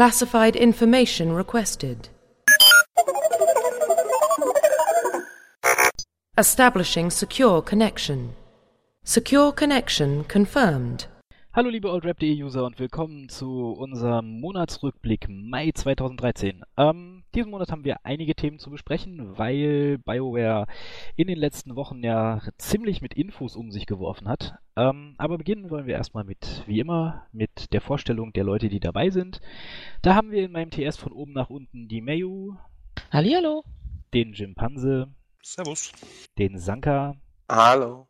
Classified information requested. Establishing secure connection. Secure connection confirmed. Hallo liebe oldrap.de-User und willkommen zu unserem Monatsrückblick Mai 2013. Ähm, diesen Monat haben wir einige Themen zu besprechen, weil BioWare in den letzten Wochen ja ziemlich mit Infos um sich geworfen hat. Ähm, aber beginnen wollen wir erstmal mit, wie immer, mit der Vorstellung der Leute, die dabei sind. Da haben wir in meinem TS von oben nach unten die Mayu, Hallihallo. den Jimpanse, Servus. den Sanka, Hallo.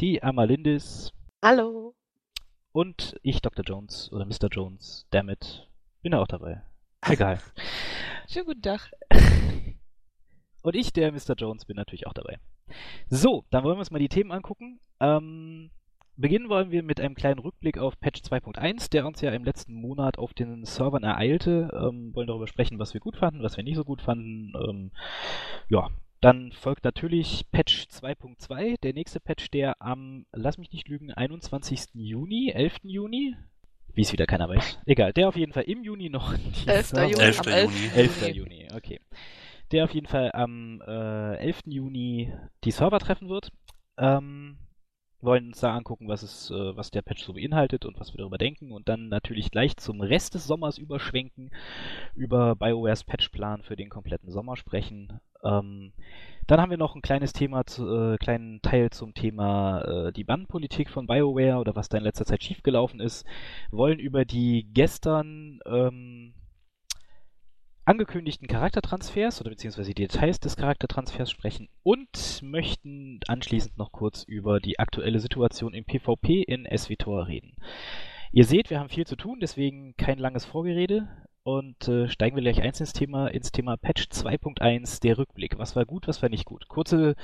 die Amalindis Hallo. Und ich, Dr. Jones oder Mr. Jones, damit, bin auch dabei. Egal. Schönen guten Tag. Und ich, der Mr. Jones, bin natürlich auch dabei. So, dann wollen wir uns mal die Themen angucken. Ähm, beginnen wollen wir mit einem kleinen Rückblick auf Patch 2.1, der uns ja im letzten Monat auf den Servern ereilte. Ähm, wollen darüber sprechen, was wir gut fanden, was wir nicht so gut fanden. Ähm, ja, dann folgt natürlich Patch 2.2, der nächste Patch, der am, lass mich nicht lügen, 21. Juni, 11. Juni, wie es wieder keiner weiß. Egal, der auf jeden Fall im Juni noch. die 11. Server- Juni. 11. am Juni. 11. Juni, okay. Der auf jeden Fall am äh, 11. Juni die Server treffen wird. Ähm, wollen uns da angucken, was, es, äh, was der Patch so beinhaltet und was wir darüber denken und dann natürlich gleich zum Rest des Sommers überschwenken, über BioWares Patchplan für den kompletten Sommer sprechen. Ähm, dann haben wir noch ein kleines Thema, zu, äh, kleinen Teil zum Thema äh, die Bandpolitik von BioWare oder was da in letzter Zeit schiefgelaufen ist. Wollen über die gestern ähm, angekündigten Charaktertransfers oder beziehungsweise die Details des Charaktertransfers sprechen und möchten anschließend noch kurz über die aktuelle Situation im PvP in SWTOR reden. Ihr seht, wir haben viel zu tun, deswegen kein langes Vorgerede und äh, steigen wir gleich eins ins Thema, ins Thema Patch 2.1, der Rückblick. Was war gut, was war nicht gut? Kurze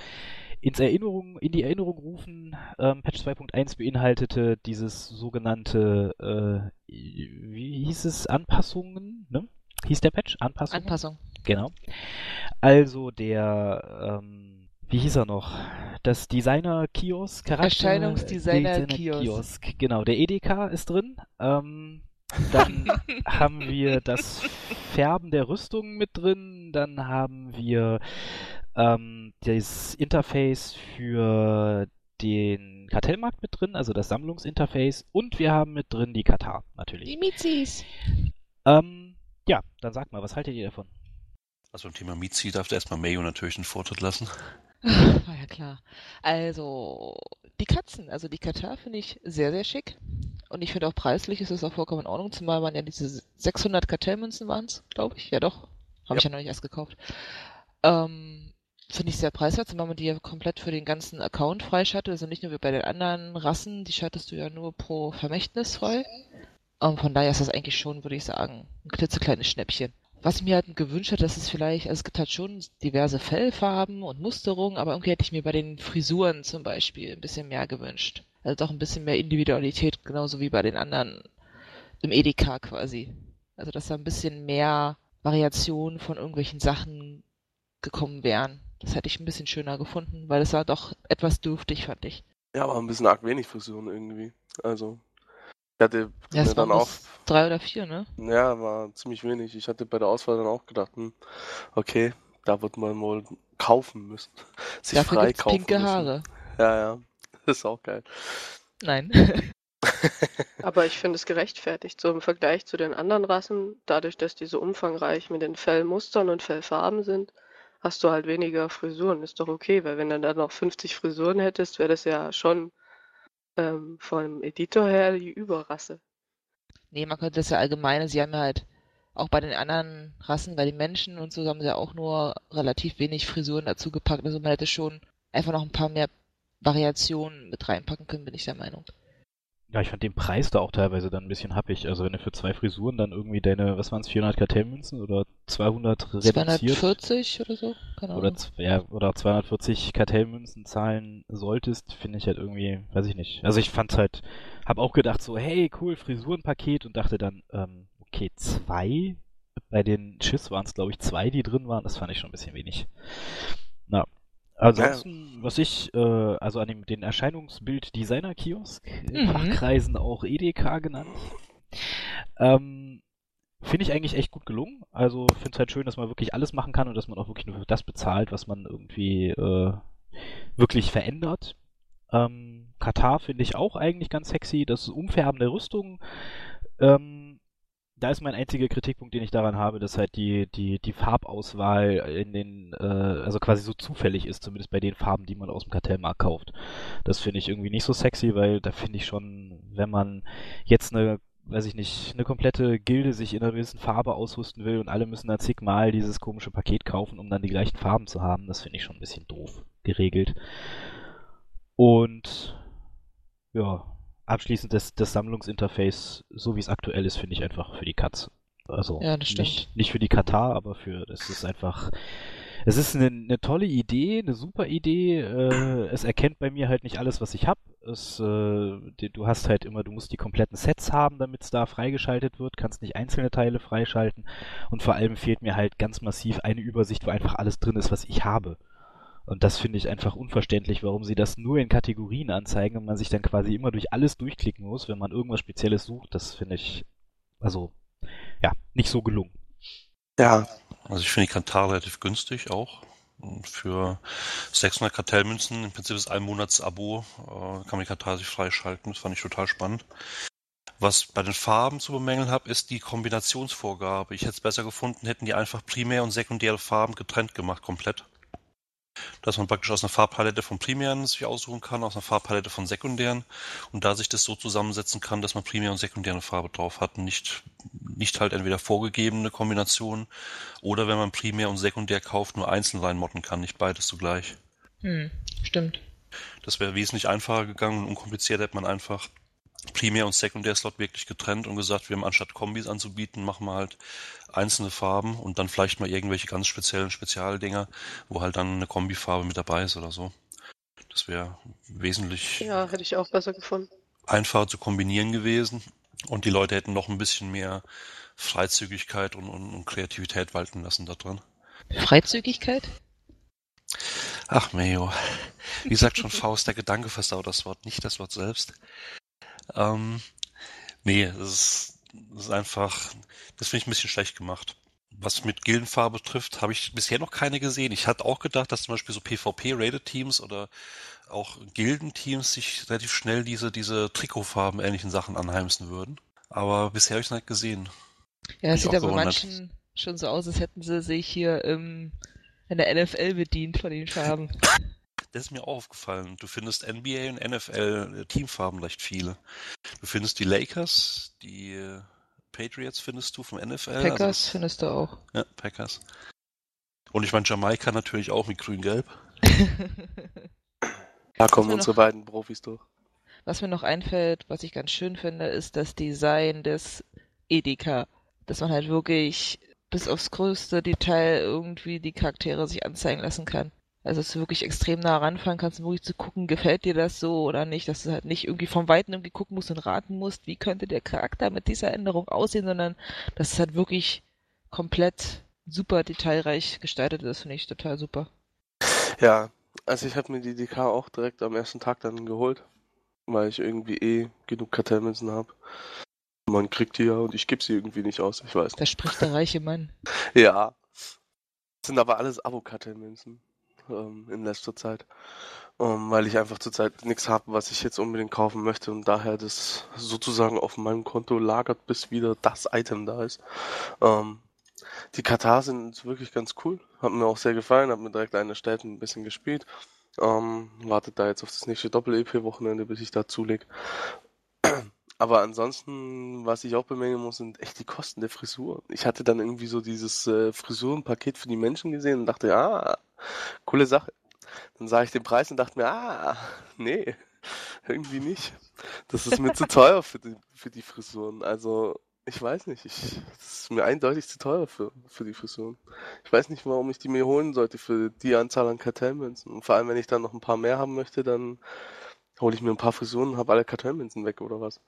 ins Erinnerung, in die Erinnerung rufen, ähm, Patch 2.1 beinhaltete dieses sogenannte, äh, wie hieß es, Anpassungen, ne? Hieß der Patch? Anpassungen? Anpassung. Genau. Also der, ähm, wie hieß er noch? Das Designer-Kiosk, Charakter. Erscheinungsdesigner-Kiosk. Kiosk. Genau, der EDK ist drin. Ähm, dann haben wir das Färben der Rüstungen mit drin. Dann haben wir ähm, das Interface für den Kartellmarkt mit drin, also das Sammlungsinterface. Und wir haben mit drin die Katar, natürlich. Die Mizis. Ähm, ja, dann sag mal, was haltet ihr davon? Also im Thema Mietzi darf der erstmal Mayo natürlich einen Vortritt lassen. War ja klar. Also, die Katzen, also die Katar finde ich sehr, sehr schick. Und ich finde auch preislich ist es auch vollkommen in Ordnung, zumal man ja diese 600 Kartellmünzen waren es, glaube ich. Ja doch, habe ich ja noch nicht erst gekauft. Ähm, finde ich sehr preiswert, zumal man die ja komplett für den ganzen Account freischaltet. Also nicht nur wie bei den anderen Rassen, die schaltest du ja nur pro Vermächtnis frei. Und von daher ist das eigentlich schon, würde ich sagen, ein klitzekleines Schnäppchen. Was ich mir halt gewünscht hätte, dass es vielleicht, also es gibt halt schon diverse Fellfarben und Musterungen, aber irgendwie hätte ich mir bei den Frisuren zum Beispiel ein bisschen mehr gewünscht. Also doch ein bisschen mehr Individualität, genauso wie bei den anderen im EDK quasi. Also dass da ein bisschen mehr Variationen von irgendwelchen Sachen gekommen wären. Das hätte ich ein bisschen schöner gefunden, weil es war doch etwas dürftig, fand ich. Ja, aber ein bisschen arg wenig Frisuren irgendwie. Also, ich hatte Ja, mir dann auch, drei oder vier, ne? ja, war ziemlich wenig. Ich hatte bei der Auswahl dann auch gedacht, hm, okay, da wird man wohl kaufen müssen. Sich Dafür frei gibt's kaufen pinke müssen. Haare. Ja, ja, ist auch geil. Nein. Aber ich finde es gerechtfertigt, so im Vergleich zu den anderen Rassen, dadurch, dass die so umfangreich mit den Fellmustern und Fellfarben sind, hast du halt weniger Frisuren. Ist doch okay, weil wenn du dann noch 50 Frisuren hättest, wäre das ja schon ähm, vom Editor her die Überrasse. Nee, man könnte das ja allgemein, sie haben ja halt auch bei den anderen Rassen, bei den Menschen und so haben sie ja auch nur relativ wenig Frisuren dazugepackt. Also man hätte schon einfach noch ein paar mehr Variationen mit reinpacken können, bin ich der Meinung. Ja, ich fand den Preis da auch teilweise dann ein bisschen happig. Also wenn du für zwei Frisuren dann irgendwie deine, was waren es, 400 Kartellmünzen oder 200 reduziert 240 oder so? Keine oder, Ahnung. z- ja, oder 240 Kartellmünzen zahlen solltest, finde ich halt irgendwie, weiß ich nicht. Also ich fand's halt, hab auch gedacht so, hey, cool, Frisurenpaket und dachte dann, ähm, okay, zwei? Bei den Schiss waren es, glaube ich, zwei, die drin waren. Das fand ich schon ein bisschen wenig. Na, ansonsten, was ich, äh, also an dem den Erscheinungsbild Designer-Kiosk, in Mhm. Fachkreisen auch EDK genannt, ähm, Finde ich eigentlich echt gut gelungen. Also finde es halt schön, dass man wirklich alles machen kann und dass man auch wirklich nur das bezahlt, was man irgendwie äh, wirklich verändert. Ähm, Katar finde ich auch eigentlich ganz sexy. Das Umfärben der Rüstung. Ähm, da ist mein einziger Kritikpunkt, den ich daran habe, dass halt die, die, die Farbauswahl in den, äh, also quasi so zufällig ist, zumindest bei den Farben, die man aus dem Kartellmarkt kauft. Das finde ich irgendwie nicht so sexy, weil da finde ich schon, wenn man jetzt eine weiß ich nicht, eine komplette Gilde sich in einer gewissen Farbe ausrüsten will und alle müssen dann zigmal dieses komische Paket kaufen, um dann die gleichen Farben zu haben, das finde ich schon ein bisschen doof geregelt. Und ja, abschließend das, das Sammlungsinterface, so wie es aktuell ist, finde ich einfach für die Katz. Also Ja, nicht, nicht für die Katar, aber für, das ist einfach, es ist eine, eine tolle Idee, eine super Idee. Äh, es erkennt bei mir halt nicht alles, was ich habe. Es, äh, du hast halt immer, du musst die kompletten Sets haben, damit es da freigeschaltet wird, kannst nicht einzelne Teile freischalten. Und vor allem fehlt mir halt ganz massiv eine Übersicht, wo einfach alles drin ist, was ich habe. Und das finde ich einfach unverständlich, warum sie das nur in Kategorien anzeigen und man sich dann quasi immer durch alles durchklicken muss, wenn man irgendwas Spezielles sucht. Das finde ich, also, ja, nicht so gelungen. Ja, Also ich finde die Kantar relativ günstig auch. Und für 600 Kartellmünzen, im Prinzip ist ein Monats-Abo, äh, kann man die Kantar sich freischalten. Das fand ich total spannend. Was bei den Farben zu bemängeln habe, ist die Kombinationsvorgabe. Ich hätte es besser gefunden, hätten die einfach primär und sekundäre Farben getrennt gemacht, komplett. Dass man praktisch aus einer Farbpalette von primären sich aussuchen kann, aus einer Farbpalette von sekundären und da sich das so zusammensetzen kann, dass man primär und sekundäre Farbe drauf hat und nicht, nicht halt entweder vorgegebene Kombinationen oder wenn man primär und sekundär kauft, nur einzeln reinmotten kann, nicht beides zugleich. Hm, stimmt. Das wäre wesentlich einfacher gegangen und unkompliziert hätte man einfach Primär- und Sekundärslot wirklich getrennt und gesagt, wir haben anstatt Kombis anzubieten, machen wir halt einzelne Farben und dann vielleicht mal irgendwelche ganz speziellen Spezialdinger, wo halt dann eine Kombifarbe mit dabei ist oder so. Das wäre wesentlich Ja, hätte ich auch besser gefunden. einfacher zu kombinieren gewesen und die Leute hätten noch ein bisschen mehr Freizügigkeit und, und, und Kreativität walten lassen da drin. Freizügigkeit? Ach, Mayo. Wie sagt schon Faust, der Gedanke versaut das Wort, nicht das Wort selbst. Ähm, nee, das ist, das ist einfach, das finde ich ein bisschen schlecht gemacht. Was mit Gildenfarbe betrifft, habe ich bisher noch keine gesehen. Ich hatte auch gedacht, dass zum Beispiel so PvP-Rated-Teams oder auch Gildenteams sich relativ schnell diese, diese Trikotfarben ähnlichen Sachen anheimsen würden. Aber bisher habe ich es nicht gesehen. Ja, es sieht aber bei manchen schon so aus, als hätten sie sich hier im, in der NFL bedient von den Farben. Das ist mir auch aufgefallen. Du findest NBA und NFL Teamfarben recht viele. Du findest die Lakers, die äh, Patriots findest du vom NFL. also Packers das- findest du auch. ja, Packers. Und ich meine Jamaika natürlich auch mit grün-gelb. da kommen unsere noch- beiden Profis durch. Was mir noch einfällt, was ich ganz schön finde, ist das Design des Edeka. Dass man halt wirklich bis aufs größte Detail irgendwie die Charaktere sich anzeigen lassen kann. Also dass du wirklich extrem nah ranfahren kannst, um wirklich zu gucken, gefällt dir das so oder nicht, dass du halt nicht irgendwie vom Weiten irgendwie gucken musst und raten musst, wie könnte der Charakter mit dieser Änderung aussehen, sondern dass es halt wirklich komplett super detailreich gestaltet ist, finde ich total super. Ja, also ich habe mir die DK auch direkt am ersten Tag dann geholt, weil ich irgendwie eh genug Kartellmünzen habe. Man kriegt die ja und ich gebe sie irgendwie nicht aus, ich weiß. Da spricht der reiche Mann. Ja. Das sind aber alles Abo-Kartellmünzen ähm, in letzter Zeit. Ähm, weil ich einfach zurzeit nichts habe, was ich jetzt unbedingt kaufen möchte und daher das sozusagen auf meinem Konto lagert, bis wieder das Item da ist. Ähm, die Katar sind wirklich ganz cool. Hat mir auch sehr gefallen, hab mir direkt eine erstellt und ein bisschen gespielt. Ähm, wartet da jetzt auf das nächste Doppel-EP-Wochenende, bis ich da zuleg. Aber ansonsten, was ich auch bemängeln muss, sind echt die Kosten der Frisur. Ich hatte dann irgendwie so dieses äh, Frisurenpaket für die Menschen gesehen und dachte, ah, coole Sache. Dann sah ich den Preis und dachte mir, ah, nee, irgendwie nicht. Das ist mir zu teuer für die, für die Frisuren. Also, ich weiß nicht, ich, das ist mir eindeutig zu teuer für, für die Frisuren. Ich weiß nicht, warum ich die mir holen sollte für die Anzahl an Kartellmünzen. Und vor allem, wenn ich dann noch ein paar mehr haben möchte, dann hole ich mir ein paar Frisuren und habe alle Kartellmünzen weg oder was.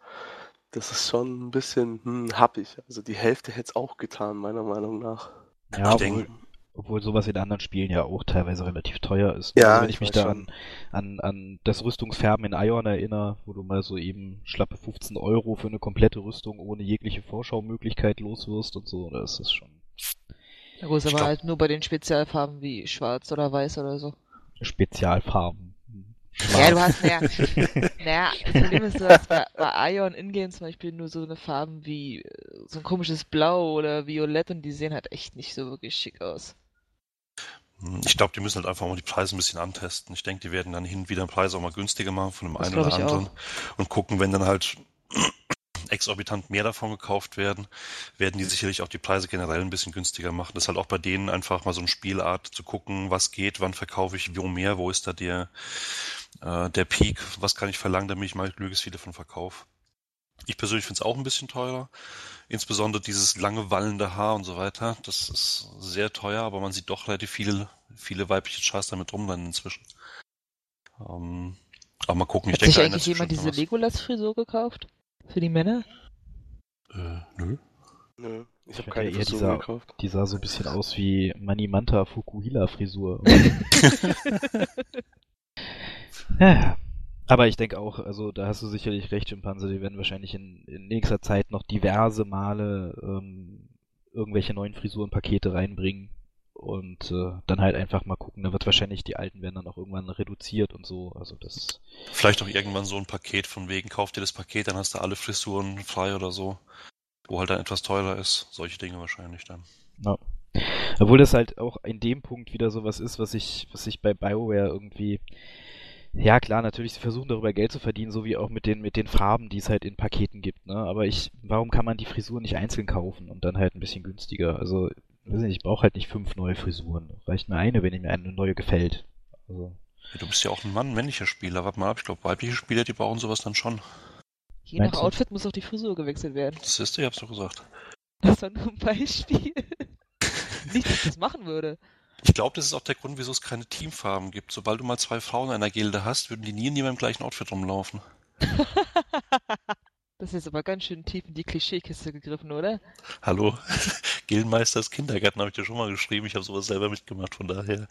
Das ist schon ein bisschen hm, happig. Also die Hälfte hätte es auch getan, meiner Meinung nach. Ja, ich obwohl, denke, Obwohl sowas in anderen Spielen ja auch teilweise relativ teuer ist. Ja, also wenn ich, ich mich da an, an, an das Rüstungsfärben in Ion erinnere, wo du mal so eben schlappe 15 Euro für eine komplette Rüstung ohne jegliche Vorschaumöglichkeit loswirst und so, das ist schon Na gut, aber halt nur bei den Spezialfarben wie schwarz oder weiß oder so. Spezialfarben. Ja, du hast, naja, naja, das Problem ist, du hast bei, bei Ion Ingame zum Beispiel nur so eine Farben wie äh, so ein komisches Blau oder Violett und die sehen halt echt nicht so wirklich schick aus. Hm, Ich glaube, die müssen halt einfach mal die Preise ein bisschen antesten. Ich denke, die werden dann hin und wieder Preise auch mal günstiger machen von dem Das einen oder anderen. auch. Und gucken, wenn dann halt exorbitant mehr davon gekauft werden, werden die sicherlich auch die Preise generell ein bisschen günstiger machen. Das ist halt auch bei denen einfach mal so eine Spielart zu gucken, was geht, wann verkaufe ich wo mehr, wo ist da der, äh, der Peak, was kann ich verlangen, damit ich mal möglichst viele von verkaufe. Ich persönlich finde es auch ein bisschen teurer. Insbesondere dieses lange wallende Haar und so weiter. Das ist sehr teuer, aber man sieht doch relativ viele, viele weibliche Chars damit rumrennen inzwischen. Ähm, aber mal gucken, ich Hat sich denke, einer eigentlich jemand diese Legolas-Frisur gekauft? Für die Männer? Äh, nö. Nö, ich Ich habe keine Frisur dieser- gekauft. Die sah so ein bisschen aus wie Manimanta Fukuhila Frisur. ja. Aber ich denke auch, also da hast du sicherlich recht, Schimpanse, die werden wahrscheinlich in, in nächster Zeit noch diverse Male ähm, irgendwelche neuen Frisurenpakete reinbringen und äh, dann halt einfach mal gucken. Da wird wahrscheinlich die alten werden dann auch irgendwann reduziert und so. Also das Vielleicht auch irgendwann so ein Paket von wegen, kauf dir das Paket, dann hast du alle Frisuren frei oder so. Wo halt dann etwas teurer ist. Solche Dinge wahrscheinlich dann. Ja. Obwohl das halt auch in dem Punkt wieder sowas ist, was ich, was ich bei BioWare irgendwie. Ja, klar, natürlich, sie versuchen darüber Geld zu verdienen, so wie auch mit den, mit den Farben, die es halt in Paketen gibt, ne? Aber ich, warum kann man die Frisuren nicht einzeln kaufen und dann halt ein bisschen günstiger? Also, weiß nicht, ich brauche halt nicht fünf neue Frisuren. Reicht mir eine, wenn mir eine neue gefällt. Also, Ja, du bist ja auch ein Mann, männlicher Spieler. Warte mal ab, ich glaube, weibliche Spieler, die brauchen sowas dann schon. Je Meinst nach du? Outfit muss auch die Frisur gewechselt werden. Das ist du, ich hab's doch gesagt. Das war nur ein Beispiel. Nicht, dass ich das machen würde. Ich glaube, das ist auch der Grund, wieso es keine Teamfarben gibt. Sobald du mal zwei Frauen in einer Gilde hast, würden die nie in im gleichen Outfit rumlaufen. Das ist jetzt aber ganz schön tief in die Klischeekiste gegriffen, oder? Hallo? Gildenmeisters Kindergarten habe ich dir schon mal geschrieben. Ich habe sowas selber mitgemacht, von daher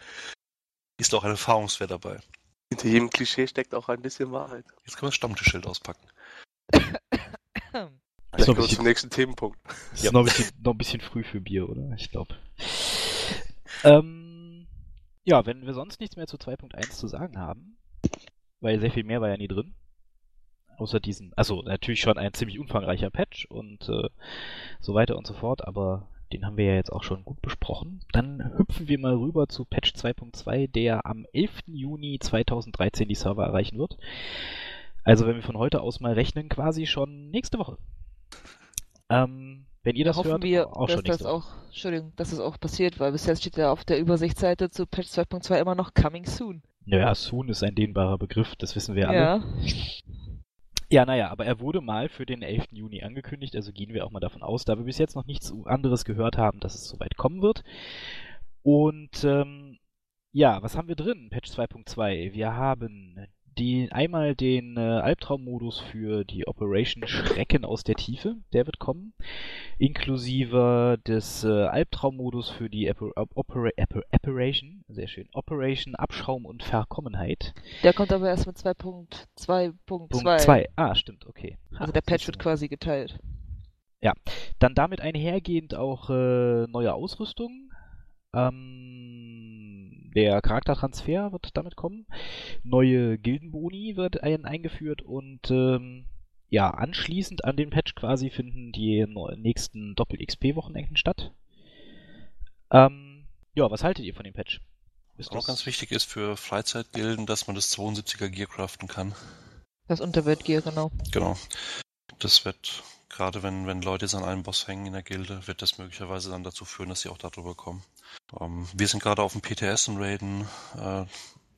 ist auch ein Erfahrungswert dabei. Hinter jedem Klischee steckt auch ein bisschen Wahrheit. Jetzt können wir das Stammtischschild auspacken. Vielleicht kommen wir zum nächsten Themenpunkt. Das ist noch, ein bisschen, noch ein bisschen früh für Bier, oder? Ich glaube. Ähm, ja, wenn wir sonst nichts mehr zu 2.1 zu sagen haben, weil sehr viel mehr war ja nie drin. Außer diesen, also natürlich schon ein ziemlich umfangreicher Patch und äh, so weiter und so fort, aber den haben wir ja jetzt auch schon gut besprochen. Dann hüpfen wir mal rüber zu Patch 2.2, der am 11. Juni 2013 die Server erreichen wird. Also wenn wir von heute aus mal rechnen, quasi schon nächste Woche. Ähm, wenn ihr Da das hoffen hört, wir, auch dass schon das auch, Entschuldigung, dass das auch passiert, weil bis jetzt steht ja auf der Übersichtsseite zu Patch 2.2 immer noch Coming Soon. Naja, soon ist ein dehnbarer Begriff, das wissen wir alle. Ja. Ja, naja, aber er wurde mal für den 11. Juni angekündigt, also gehen wir auch mal davon aus, da wir bis jetzt noch nichts anderes gehört haben, dass es soweit kommen wird. Und ähm, ja, was haben wir drin? Patch 2.2. Wir haben die, einmal den äh, Albtraummodus für die Operation Schrecken aus der Tiefe, der wird kommen, inklusive des äh, Albtraummodus für die Oper Oper Operation, sehr schön, Operation Abschaum und Verkommenheit. Der kommt aber erst mit 2.2.2. Punkt 2. Ah, stimmt, okay. Also Ha, der Patch wird quasi geteilt. Dann damit einhergehend auch äh, neue Ausrüstung. Ähm, der Charaktertransfer wird damit kommen. Neue Gildenboni wird ein, eingeführt und ähm, ja, anschließend an den Patch quasi finden die nächsten Doppel-XP-Wochenenden statt. Ähm, ja, was haltet ihr von dem Patch? Was Ist auch ganz wichtig ist für Freizeitgilden, dass man das 72er Gear craften kann. Das Unterweltgear, genau. Genau. Das wird, gerade wenn, wenn Leute jetzt an einem Boss hängen in der Gilde, wird das möglicherweise dann dazu führen, dass sie auch darüber kommen. Ähm, wir sind gerade auf dem PTS und raiden äh,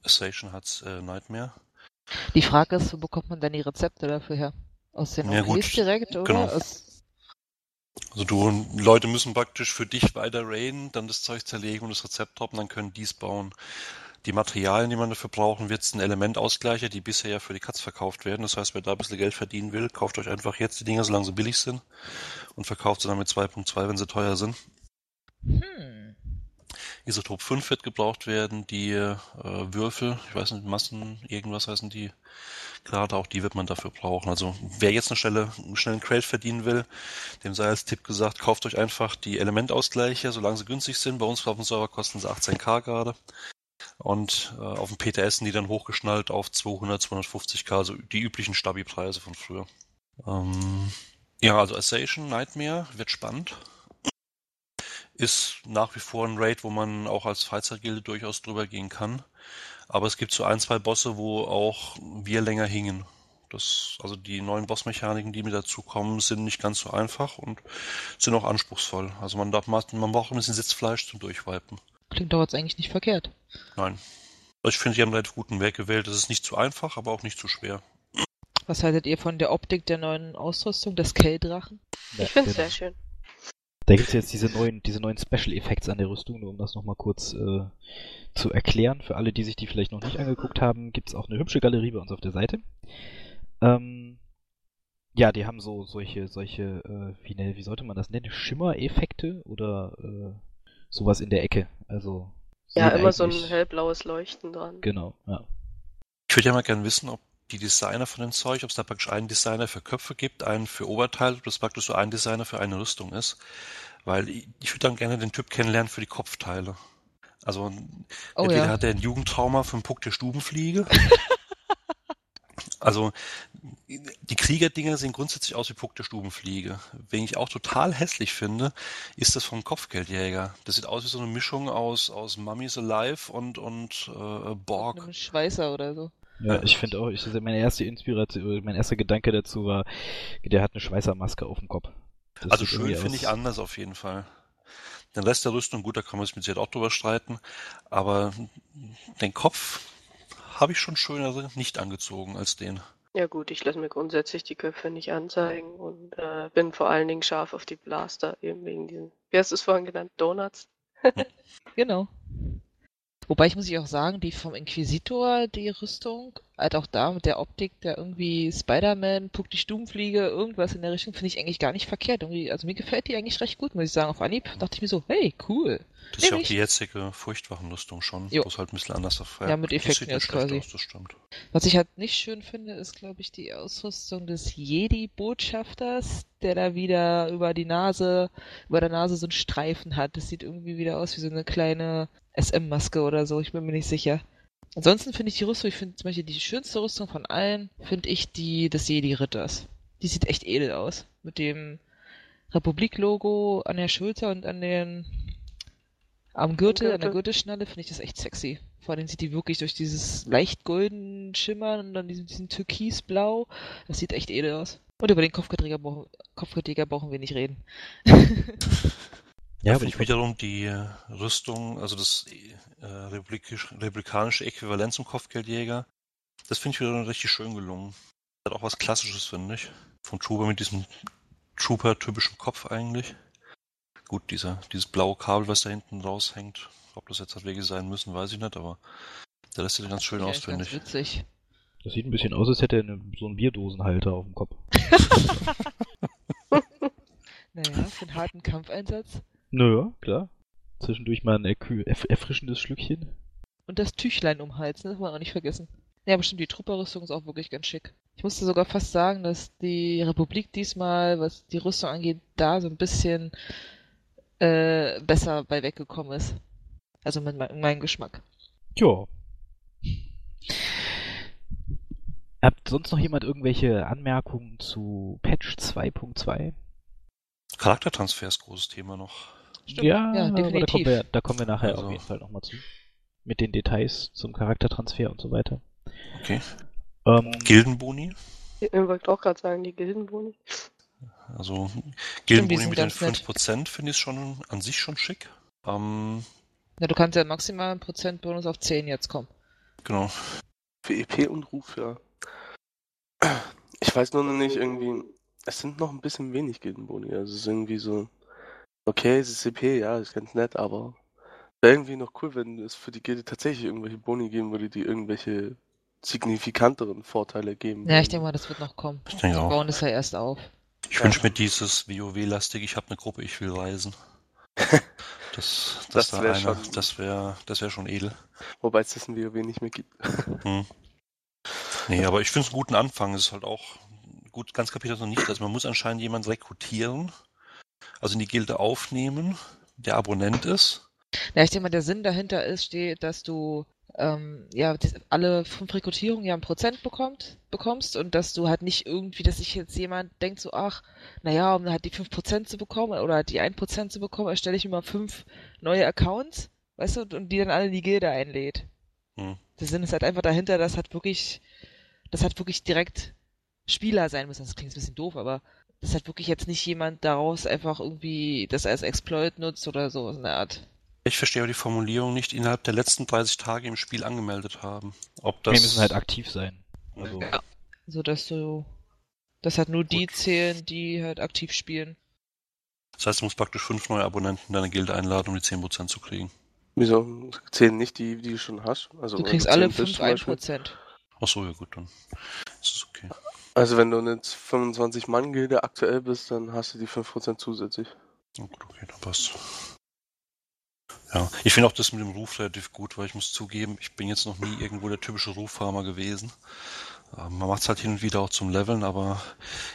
Assassin hat's äh, Nightmare. Die Frage ist, wo bekommt man denn die Rezepte dafür her? Aus den Ja, OPs direkt, oder? genau. Aus, Also du, Leute müssen praktisch für dich weiter raiden, dann das Zeug zerlegen und das Rezept droppen, dann können dies bauen. Die Materialien, die man dafür brauchen, wird es ein Elementausgleicher, die bisher ja für die Katz verkauft werden. Das heißt, wer da ein bisschen Geld verdienen will, kauft euch einfach jetzt die Dinger, solange sie billig sind und verkauft sie dann mit 2.2, wenn sie teuer sind. hm. Isotop 5 wird gebraucht werden, die äh, Würfel, ich weiß nicht, Massen, irgendwas heißen die, gerade auch die wird man dafür brauchen. Also wer jetzt eine Stelle, einen schnellen Crate verdienen will, dem sei als Tipp gesagt, kauft euch einfach die Elementausgleiche, solange sie günstig sind. Bei uns auf dem Server kosten sie 18k gerade. Und äh, auf dem PTS sind die dann hochgeschnallt auf 200, 250k, also die üblichen Stabi-Preise von früher. Ähm, ja, also Assassin Nightmare wird spannend. Ist nach wie vor ein Raid, wo man auch als Freizeitgilde durchaus drüber gehen kann. Aber es gibt so ein, zwei Bosse, wo auch wir länger hingen. Das, also die neuen Bossmechaniken, die mit dazu kommen, sind nicht ganz so einfach und sind auch anspruchsvoll. Also man darf man braucht ein bisschen Sitzfleisch zum Durchwipen. Klingt doch jetzt eigentlich nicht verkehrt. Nein. Also ich finde, sie haben einen relativ guten Weg gewählt. Es ist nicht zu einfach, aber auch nicht zu schwer. Was haltet ihr von der Optik der neuen Ausrüstung des K-Drachen? Ich finde es sehr schön. Da gibt es jetzt diese neuen, diese neuen Special Effects an der Rüstung, nur um das nochmal kurz äh, zu erklären. Für alle, die sich die vielleicht noch nicht angeguckt haben, gibt es auch eine hübsche Galerie bei uns auf der Seite. Ähm, ja, die haben so solche, solche, äh, wie, ne, wie sollte man das nennen? Schimmer-Effekte oder äh, sowas in der Ecke. Also. Ja, immer so ein hellblaues Leuchten dran. Genau, ja. Ich würde ja mal gerne wissen, ob die Designer von dem Zeug, ob es da praktisch einen Designer für Köpfe gibt, einen für Oberteile, ob das praktisch so ein Designer für eine Rüstung ist. Weil ich, ich würde dann gerne den Typ kennenlernen für die Kopfteile. Also oh, entweder ja. hat er ein Jugendtrauma für den Puck der Stubenfliege. also die Kriegerdinger sehen grundsätzlich aus wie Puck der Stubenfliege. Wen ich auch total hässlich finde, ist das vom Kopfgeldjäger. Das sieht aus wie so eine Mischung aus, aus Mummies Alive und, und äh, Borg. Schweißer oder so. Ja, ich finde auch, ich, meine erste Inspiration, mein erster Gedanke dazu war, der hat eine Schweißermaske auf dem Kopf. Das also schön finde ich anders auf jeden Fall. Den Rest der Rüstung, gut, da kann man sich mit Sicherheit auch drüber streiten, aber den Kopf habe ich schon schöner nicht angezogen als den. Ja gut, ich lasse mir grundsätzlich die Köpfe nicht anzeigen und äh, bin vor allen Dingen scharf auf die Blaster, eben wegen diesen, wie hast du es vorhin genannt, Donuts? genau. Wobei ich muss ich auch sagen, die vom Inquisitor, die Rüstung, halt auch da mit der Optik, der irgendwie Spider-Man, Puck die Stubenfliege, irgendwas in der Richtung, finde ich eigentlich gar nicht verkehrt. Irgendwie, also mir gefällt die eigentlich recht gut, muss ich sagen. Auf Anhieb dachte ich mir so, hey, cool. Das ist ja auch die jetzige Furchtwachenrüstung schon, jo. bloß halt ein bisschen anders auf. Ja, mit Effekten jetzt quasi. Aus, das stimmt. Was ich halt nicht schön finde, ist, glaube ich, die Ausrüstung des Jedi-Botschafters, der da wieder über die Nase, über der Nase so einen Streifen hat. Das sieht irgendwie wieder aus wie so eine kleine SM-Maske oder so, ich bin mir nicht sicher. Ansonsten finde ich die Rüstung, ich finde zum Beispiel die schönste Rüstung von allen, finde ich die des Jedi-Ritters. Die sieht echt edel aus. Mit dem Republik-Logo an der Schulter und an den am Gürtel, Gürtel. an der Gürtelschnalle finde ich das echt sexy. Vor allem sieht die wirklich durch dieses leicht golden Schimmern und dann diesen, diesen Türkisblau. Das sieht echt edel aus. Und über den Kopfgeldjäger brauchen, Kopfgeldjäger brauchen wir nicht reden. Ja, aber ich wiederum die äh, Rüstung, also das äh, republikanische Äquivalent zum Kopfgeldjäger, das finde ich wieder richtig schön gelungen. Hat auch was Klassisches, finde ich. Vom Trooper mit diesem Trooper-typischen Kopf eigentlich. Gut, dieser, dieses blaue Kabel, was da hinten raushängt. Ob das jetzt Wege sein müssen, weiß ich nicht, aber der lässt sich ganz schön aus, finde ich. Witzig. Das sieht ein bisschen aus, als hätte er eine, so einen Bierdosenhalter auf dem Kopf. naja, für einen harten Kampfeinsatz. Nö, klar. Zwischendurch mal ein erf erfrischendes Schlückchen. Und das Tüchlein um Hals, das darf man auch nicht vergessen. Ja, bestimmt, die Trupperrüstung ist auch wirklich ganz schick. Ich musste sogar fast sagen, dass die Republik diesmal, was die Rüstung angeht, da so ein bisschen äh, besser bei weggekommen ist. Also mit me meinem Geschmack. Ja. Habt sonst noch jemand irgendwelche Anmerkungen zu Patch 2.2? Charaktertransfer ist großes Thema noch. Stimmt. Ja, ja definitiv. da kommen wir, da kommen wir nachher also. auf jeden Fall nochmal zu. Mit den Details zum Charaktertransfer und so weiter. Okay. Ähm, Gildenboni? Ich wollte auch gerade sagen, die Gildenboni. Also Gildenboni mit den 5% finde ich schon an sich schon schick. Ähm, ja, du kannst ja maximal einen Prozentbonus auf 10 jetzt kommen. Genau. Für EP und Ruf, ja. Ich weiß nur noch nicht, irgendwie, es sind noch ein bisschen wenig Gildenboni. Also es ist irgendwie so, Okay, es ist CP, ja, ist ganz nett, aber wäre irgendwie noch cool, wenn es für die Gilde tatsächlich irgendwelche Boni geben würde, die irgendwelche signifikanteren Vorteile geben. Ja, ich denke mal, das wird noch kommen. Ich denke auch. bauen es ja erst auf. Ich ja. wünsche mir dieses WoW-lastig, ich habe eine Gruppe, ich will reisen. Das, Das da wär einer- schon- das wäre das wär schon edel. Wobei es das in WoW nicht mehr gibt. Hm. Nee, aber ich finde es einen guten Anfang. Es ist halt auch gut, ganz kapiert das noch nicht. Also man muss anscheinend jemanden rekrutieren, also in die Gilde aufnehmen, der Abonnent ist. Ja, ich denke mal, der Sinn dahinter ist, steht, dass du ähm, ja das- alle fünf Rekrutierungen ja ein Prozent bekommt, bekommst und dass du halt nicht irgendwie, dass sich jetzt jemand denkt so, ach, naja, um halt die 5% zu bekommen oder die 1% zu bekommen, erstelle ich mir mal fünf neue Accounts, weißt du, und die dann alle in die Gilde einlädt. Hm. Der Sinn ist halt einfach dahinter, dass halt wirklich, das hat wirklich direkt Spieler sein müssen. Das klingt ein bisschen doof, aber dass halt wirklich jetzt nicht jemand daraus einfach irgendwie das als Exploit nutzt oder so in der Art. Ich verstehe aber die Formulierung nicht innerhalb der letzten 30 Tage im Spiel angemeldet haben. Ob das Wir müssen halt aktiv sein. Also, Ja. So dass du, dass halt nur die Gut. zählen, die halt aktiv spielen. Das heißt, du musst praktisch fünf neue Abonnenten in deine Gilde einladen, um die 10% zu kriegen. Wieso zählen nicht die, die du schon hast? Also Du wenn kriegst 10 alle bist fünf zum ein Beispiel. Prozent. Ach so, ja gut, dann ist es okay. Also wenn du eine 25-Mann-Gilde aktuell bist, dann hast du die 5% zusätzlich. Na gut, okay, dann passt. Ja, ich finde auch das mit dem Ruf relativ gut, weil ich muss zugeben, ich bin jetzt noch nie irgendwo der typische Ruffarmer gewesen. Ähm, man macht es halt hin und wieder auch zum Leveln, aber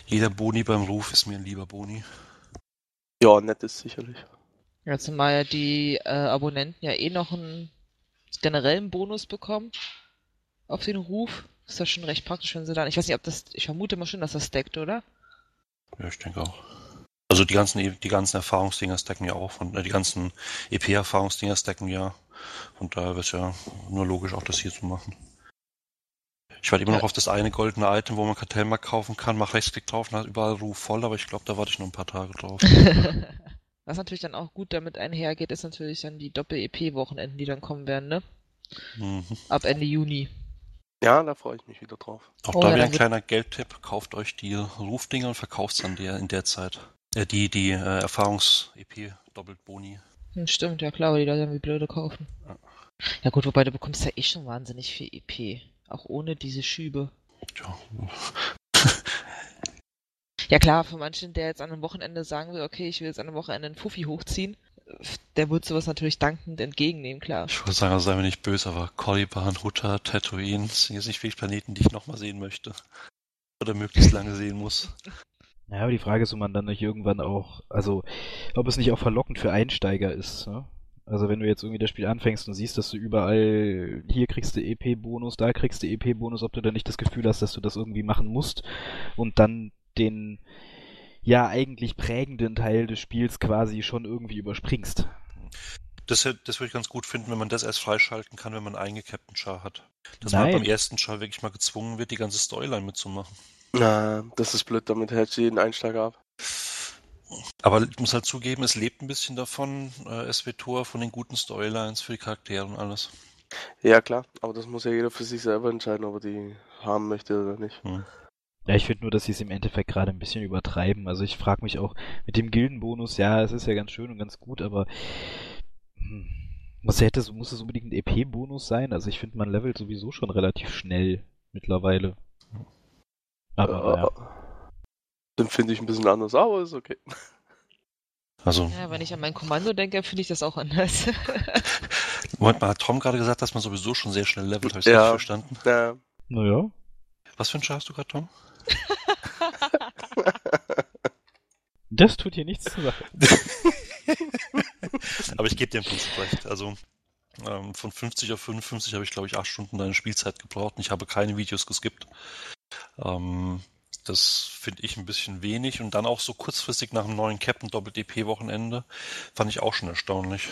jeder Boni beim Ruf ist mir ein lieber Boni. Ja, nett ist sicherlich. Ja, zumal ja die äh, Abonnenten ja eh noch einen generellen Bonus bekommen auf den Ruf. Ist das schon recht praktisch, wenn sie dann. Ich weiß nicht, ob das. Ich vermute mal schon, dass das stackt, oder? Ja, ich denke auch. Also die ganzen, die ganzen Erfahrungsdinger stacken ja auch und äh, die ganzen EP-Erfahrungsdinger stacken ja. Und daher wird ja nur logisch auch das hier zu machen. Ich warte immer Ja. noch auf das eine goldene Item, wo man Kartellmarkt kaufen kann, mach Rechtsklick drauf und hat überall Ruf voll, aber ich glaube, da warte ich noch ein paar Tage drauf. Was natürlich dann auch gut damit einhergeht, ist natürlich dann die Doppel-EP-Wochenenden, die dann kommen werden, ne? mhm. Ab Ende Juni. Ja, da freue ich mich wieder drauf. Auch Oh da ja, wieder ein kleiner Geldtipp. Kauft euch die Rufdinger und verkauft dann der, in der Zeit. Äh, die die äh, Erfahrungs-EP doppelt Boni. Hm, stimmt, ja klar, weil die Leute dann wie blöde kaufen. Ja. Ja gut, wobei du bekommst ja eh schon wahnsinnig viel EP. Auch ohne diese Schübe. Tja, Ja klar, für manchen, der jetzt an einem Wochenende sagen will, okay, ich will jetzt an einem Wochenende einen Fuffi hochziehen, der wird sowas natürlich dankend entgegennehmen, klar. ich würde sagen, also sei mir nicht böse, aber Coliban, Hutter, Tatooine sind jetzt nicht viele Planeten, die ich nochmal sehen möchte. Oder möglichst lange sehen muss. ja, aber die Frage ist, ob man dann nicht irgendwann auch, also, ob es nicht auch verlockend für Einsteiger ist, ne? Also wenn du jetzt irgendwie das Spiel anfängst und siehst, dass du überall, hier kriegst du EP-Bonus, da kriegst du EP-Bonus, ob du dann nicht das Gefühl hast, dass du das irgendwie machen musst und dann den, ja, eigentlich prägenden Teil des Spiels quasi schon irgendwie überspringst. Das, das würde ich ganz gut finden, wenn man das erst freischalten kann, wenn man einen eingekappten Char hat. Dass man Nein. beim ersten Char wirklich mal gezwungen wird, die ganze Storyline mitzumachen. Na, das ist blöd, damit hält jeden Einsteiger ab. Aber ich muss halt zugeben, es lebt ein bisschen davon, äh, SWTOR, von den guten Storylines für die Charaktere und alles. Ja, klar, aber das muss ja jeder für sich selber entscheiden, ob er die haben möchte oder nicht. Hm. Ja, ich finde nur, dass sie es im Endeffekt gerade ein bisschen übertreiben. Also ich frage mich auch mit dem Gildenbonus, ja, es ist ja ganz schön und ganz gut, aber hm, muss, hätte, es- muss es unbedingt ein EP-Bonus sein? Also ich finde, man levelt sowieso schon relativ schnell mittlerweile. Aber. Äh, Dann finde ich ein bisschen anders, aber ist okay. Also, Ja, wenn ich an mein Kommando denke, finde ich das auch anders. Moment mal, hat Tom gerade gesagt, dass man sowieso schon sehr schnell levelt, habe ich Ja. richtig verstanden? Ja, Naja. Was für ein Char hast du gerade, Tom? Das tut hier nichts zur Sache. Aber ich gebe dir im Prinzip recht. Also ähm, von 50 auf 55 habe ich, glaube ich, acht Stunden deine Spielzeit gebraucht und ich habe keine Videos geskippt. Ähm, das finde ich ein bisschen wenig und dann auch so kurzfristig nach einem neuen Captain Doppel-DP-Wochenende fand ich auch schon erstaunlich.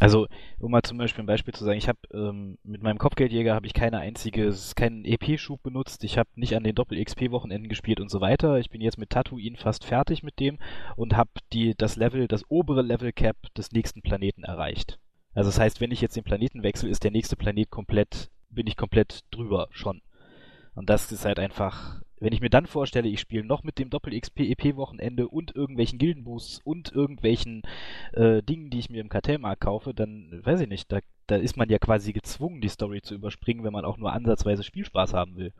Also, um mal zum Beispiel ein Beispiel zu sagen, ich habe ähm, mit meinem Kopfgeldjäger habe ich keine einziges, keinen EP-Schub benutzt, ich habe nicht an den Doppel-XP-Wochenenden gespielt und so weiter. Ich bin jetzt mit Tatooine fast fertig mit dem und habe die das Level, das obere Level Cap des nächsten Planeten erreicht. Also das heißt, wenn ich jetzt den Planeten wechsle, ist der nächste Planet komplett, bin ich komplett drüber schon. Und das ist halt einfach, wenn ich mir dann vorstelle, ich spiele noch mit dem Doppel-XP-EP-Wochenende und irgendwelchen Gildenboosts und irgendwelchen äh, Dingen, die ich mir im Kartellmarkt kaufe, dann weiß ich nicht, da, da ist man ja quasi gezwungen, die Story zu überspringen, wenn man auch nur ansatzweise Spielspaß haben will.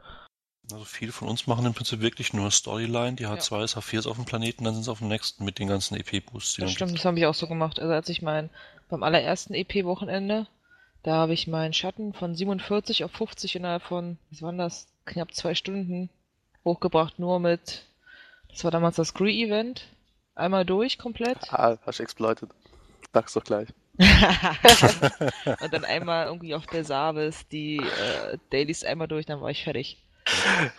Also viele von uns machen im Prinzip wirklich nur Storyline, die H2s, ja. H4s auf dem Planeten, dann sind sie auf dem nächsten mit den ganzen EP-Boosts. Das stimmt, das habe ich auch so gemacht. Also als ich mein, beim allerersten EP-Wochenende, da habe ich meinen Schatten von 47 auf 50 innerhalb von, was waren das, knapp zwei Stunden hochgebracht, nur mit, das war damals das Gree-Event, einmal durch komplett. Ah, hast du exploited. Sag's doch gleich. und dann einmal irgendwie auf der Savis die äh, Dailies einmal durch, dann war ich fertig.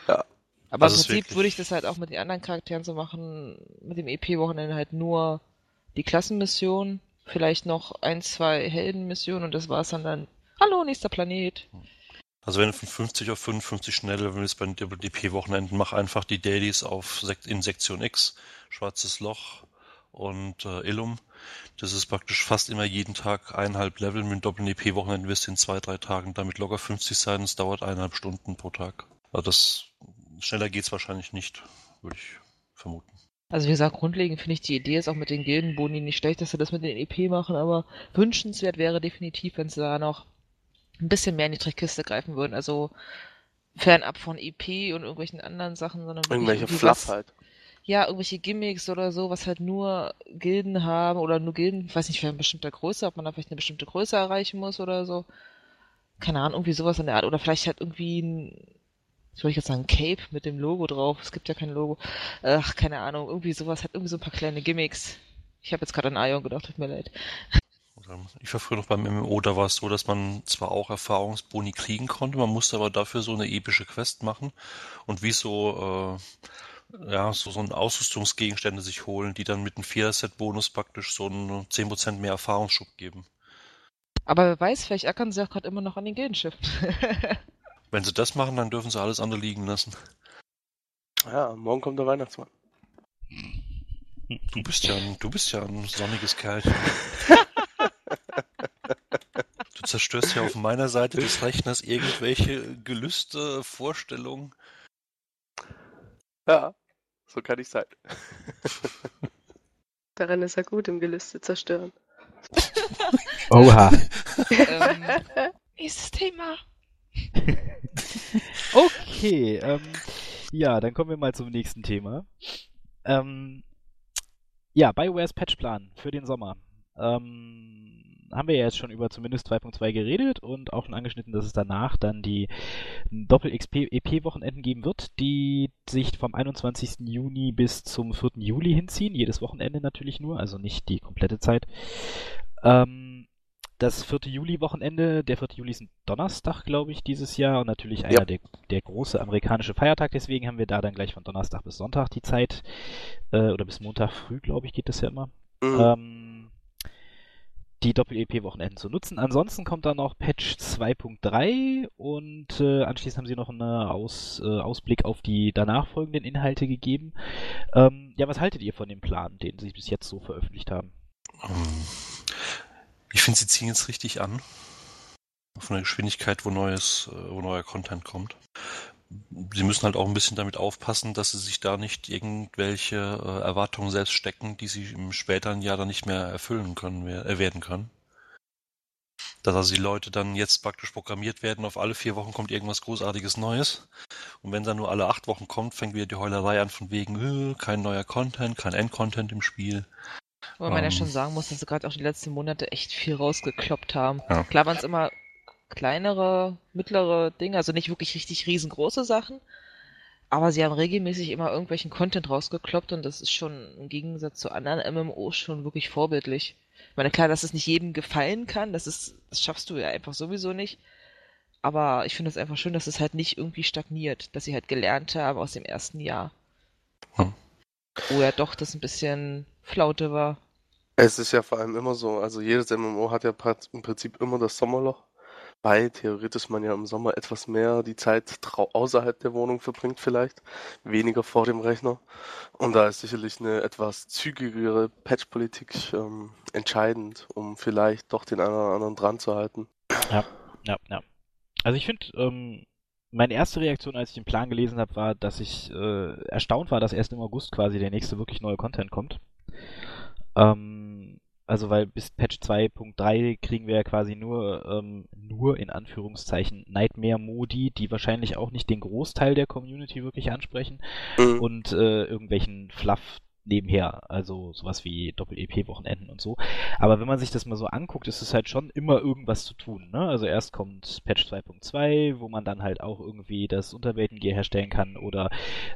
Ja. Aber also im Prinzip würde ich das halt auch mit den anderen Charakteren so machen, mit dem EP-Wochenende halt nur die Klassenmission, vielleicht noch ein, zwei Heldenmissionen und das war's dann dann. Hallo, nächster Planet. Also wenn du von 50 auf 55 schneller willst bei den DP-Wochenenden, mach einfach die Dailies auf in Sektion X, Schwarzes Loch und äh, Illum. Das ist praktisch fast immer jeden Tag eineinhalb Level. Mit dem Doppel-EP-Wochenenden wirst du in zwei, drei Tagen damit locker 50 sein. Es dauert eineinhalb Stunden pro Tag. Also das schneller geht's wahrscheinlich nicht, würde ich vermuten. Also wie gesagt, grundlegend finde ich die Idee ist auch mit den Gildenboni nicht schlecht, dass sie das mit den EP machen, aber wünschenswert wäre definitiv, wenn sie da noch ein bisschen mehr in die Trickkiste greifen würden. Also fernab von EP und irgendwelchen anderen Sachen, sondern irgendwelche Fluff halt. Ja, irgendwelche Gimmicks oder so, was halt nur Gilden haben oder nur Gilden, ich weiß nicht, für eine bestimmte Größe, ob man da vielleicht eine bestimmte Größe erreichen muss oder so. Keine Ahnung, irgendwie sowas in der Art. Oder vielleicht halt irgendwie ein soll ich jetzt sagen, Cape mit dem Logo drauf. Es gibt ja kein Logo. Ach, keine Ahnung, irgendwie sowas, hat irgendwie so ein paar kleine Gimmicks. Ich habe jetzt gerade an Ion gedacht, tut mir leid. Ich war früher noch beim MMO, da war es so, dass man zwar auch Erfahrungsboni kriegen konnte, man musste aber dafür so eine epische Quest machen und wie so, äh, ja, so, so ein Ausrüstungsgegenstände sich holen, die dann mit einem Vierer-Set-Bonus praktisch so einen 10% mehr Erfahrungsschub geben. Aber wer weiß, vielleicht ackern sie auch gerade immer noch an den Gildenschiffen. Wenn sie das machen, dann dürfen sie alles andere liegen lassen. Ja, morgen kommt der Weihnachtsmann. Du bist ja ein, du bist ja ein sonniges Kerlchen. du zerstörst ja auf meiner Seite des Rechners irgendwelche Gelüste, Vorstellungen. Ja, so kann ich sein. Daran ist er gut im Gelüste zerstören. Oha. ähm, nächstes Thema. okay, ähm, ja, dann kommen wir mal zum nächsten Thema. Ähm, ja, BioWare's Patchplan für den Sommer. Ähm, haben wir ja jetzt schon über zumindest 2.2 geredet und auch schon angeschnitten, dass es danach dann die Doppel-XP-EP-Wochenenden geben wird, die sich vom 21. Juni bis zum 4. Juli hinziehen. Jedes Wochenende natürlich nur, also nicht die komplette Zeit. Ähm, das 4. Juli-Wochenende. Der 4. Juli ist ein Donnerstag, glaube ich, dieses Jahr und natürlich einer ja. der, der große amerikanische Feiertag. Deswegen haben wir da dann gleich von Donnerstag bis Sonntag die Zeit. Äh, oder bis Montag früh, glaube ich, geht das ja immer. Mhm. Ähm, die Doppel-EP-Wochenenden zu nutzen. Ansonsten kommt dann noch Patch 2.3 und äh, anschließend haben sie noch einen Aus, äh, Ausblick auf die danach folgenden Inhalte gegeben. Ähm, ja, was haltet ihr von dem Plan, den sie bis jetzt so veröffentlicht haben? Ähm, ich finde, sie ziehen jetzt richtig an. Von der Geschwindigkeit, wo neues, äh, wo neuer Content kommt. Sie müssen halt auch ein bisschen damit aufpassen, dass sie sich da nicht irgendwelche äh, Erwartungen selbst stecken, die sie im späteren Jahr dann nicht mehr erfüllen können, äh, werden können. Dass also die Leute dann jetzt praktisch programmiert werden, auf alle vier Wochen kommt irgendwas Großartiges Neues. Und wenn dann nur alle acht Wochen kommt, fängt wieder die Heulerei an von wegen, äh, kein neuer Content, kein Endcontent im Spiel. Weil man ja schon sagen muss, dass sie gerade auch die letzten Monate echt viel rausgekloppt haben. Ja. Klar waren es immer kleinere, mittlere Dinge, also nicht wirklich richtig riesengroße Sachen. Aber sie haben regelmäßig immer irgendwelchen Content rausgekloppt und das ist schon im Gegensatz zu anderen MMOs schon wirklich vorbildlich. Ich meine, klar, dass es nicht jedem gefallen kann, das ist, das schaffst du ja einfach sowieso nicht. Aber ich finde es einfach schön, dass es halt nicht irgendwie stagniert, dass sie halt gelernt haben aus dem ersten Jahr. Hm. Wo ja doch das ein bisschen Flaute war. Es ist ja vor allem immer so, also jedes MMO hat ja im Prinzip immer das Sommerloch, weil theoretisch man ja im Sommer etwas mehr die Zeit außerhalb der Wohnung verbringt vielleicht, weniger vor dem Rechner. Und da ist sicherlich eine etwas zügigere Patch-Politik ähm, entscheidend, um vielleicht doch den einen oder anderen dran zu halten. Ja, ja, ja. Also ich finde, ähm, meine erste Reaktion, als ich den Plan gelesen habe, war, dass ich äh, erstaunt war, dass erst im August quasi der nächste wirklich neue Content kommt. Ähm, Also weil bis Patch 2.3 kriegen wir ja quasi nur, ähm, nur in Anführungszeichen Nightmare-Modi, die wahrscheinlich auch nicht den Großteil der Community wirklich ansprechen mhm. und äh, irgendwelchen Fluff nebenher, also sowas wie Doppel-EP-Wochenenden und so. Aber wenn man sich das mal so anguckt, ist es halt schon immer irgendwas zu tun. Ne? Also erst kommt Patch 2.2, wo man dann halt auch irgendwie das Unterweltengear herstellen kann oder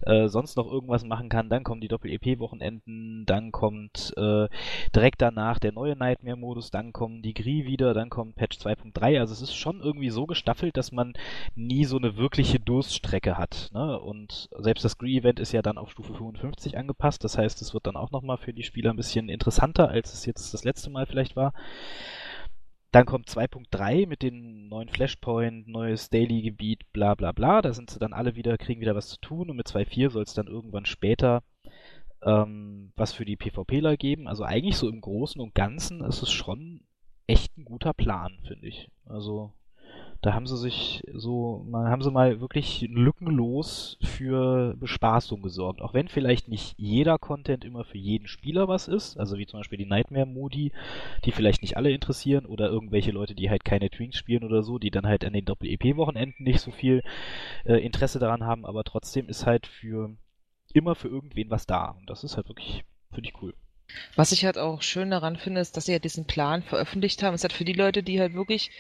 äh, sonst noch irgendwas machen kann. Dann kommen die Doppel-EP-Wochenenden, dann kommt äh, direkt danach der neue Nightmare-Modus, dann kommen die Gri wieder, dann kommt Patch 2.3. Also es ist schon irgendwie so gestaffelt, dass man nie so eine wirkliche Durststrecke hat. Ne? Und selbst das Gri-Event ist ja dann auf Stufe 55 angepasst. Das heißt, heißt, es wird dann auch nochmal für die Spieler ein bisschen interessanter, als es jetzt das letzte Mal vielleicht war. Dann kommt 2.3 mit den neuen Flashpoint, neues Daily-Gebiet, bla bla bla. Da sind sie dann alle wieder, kriegen wieder was zu tun und mit 2.4 soll es dann irgendwann später ähm, was für die PvPler geben. Also eigentlich so im Großen und Ganzen ist es schon echt ein guter Plan, finde ich. Also da haben sie sich so, mal, haben sie mal wirklich lückenlos für Bespaßung gesorgt. Auch wenn vielleicht nicht jeder Content immer für jeden Spieler was ist, also wie zum Beispiel die Nightmare-Modi, die vielleicht nicht alle interessieren, oder irgendwelche Leute, die halt keine Twinks spielen oder so, die dann halt an den Doppel-EP-Wochenenden nicht so viel äh, Interesse daran haben, aber trotzdem ist halt für immer für irgendwen was da. Und das ist halt wirklich, finde ich cool. Was ich halt auch schön daran finde, ist, dass sie ja diesen Plan veröffentlicht haben. Es hat für die Leute, die halt wirklich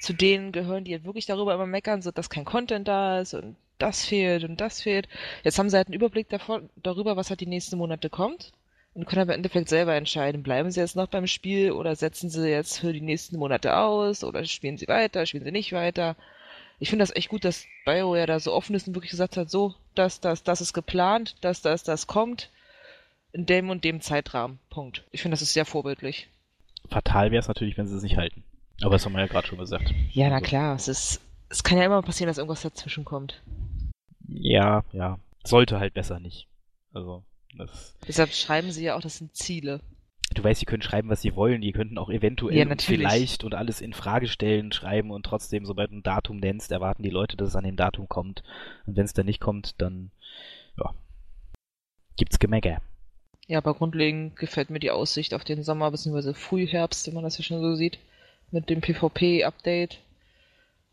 zu denen gehören, die halt wirklich darüber immer meckern, so dass kein Content da ist und das fehlt und das fehlt. Jetzt haben sie halt einen Überblick davon, darüber, was halt die nächsten Monate kommt und können aber im Endeffekt selber entscheiden, bleiben sie jetzt noch beim Spiel oder setzen sie jetzt für die nächsten Monate aus oder spielen sie weiter, spielen sie nicht weiter. Ich finde das echt gut, dass BioWare da so offen ist und wirklich gesagt hat, so, das, das, das ist geplant, das, das, das kommt in dem und dem Zeitrahmen. Punkt. Ich finde, das ist sehr vorbildlich. Fatal wäre es natürlich, wenn sie es nicht halten. Aber das haben wir ja gerade schon gesagt. Ja, na also. klar. Es ist, es kann ja immer passieren, dass irgendwas dazwischen kommt. Ja, ja. Sollte halt besser nicht. Also, das. Deshalb schreiben sie ja auch, das sind Ziele. Du weißt, sie können schreiben, was sie wollen. Die könnten auch eventuell ja, und vielleicht und alles in Frage stellen, schreiben und trotzdem, sobald du ein Datum nennst, erwarten die Leute, dass es an dem Datum kommt. Und wenn es dann nicht kommt, dann, ja, gibt's Gemecker. Ja, aber grundlegend gefällt mir die Aussicht auf den Sommer bzw. Frühherbst, wenn man das ja schon so sieht, mit dem PvP-Update.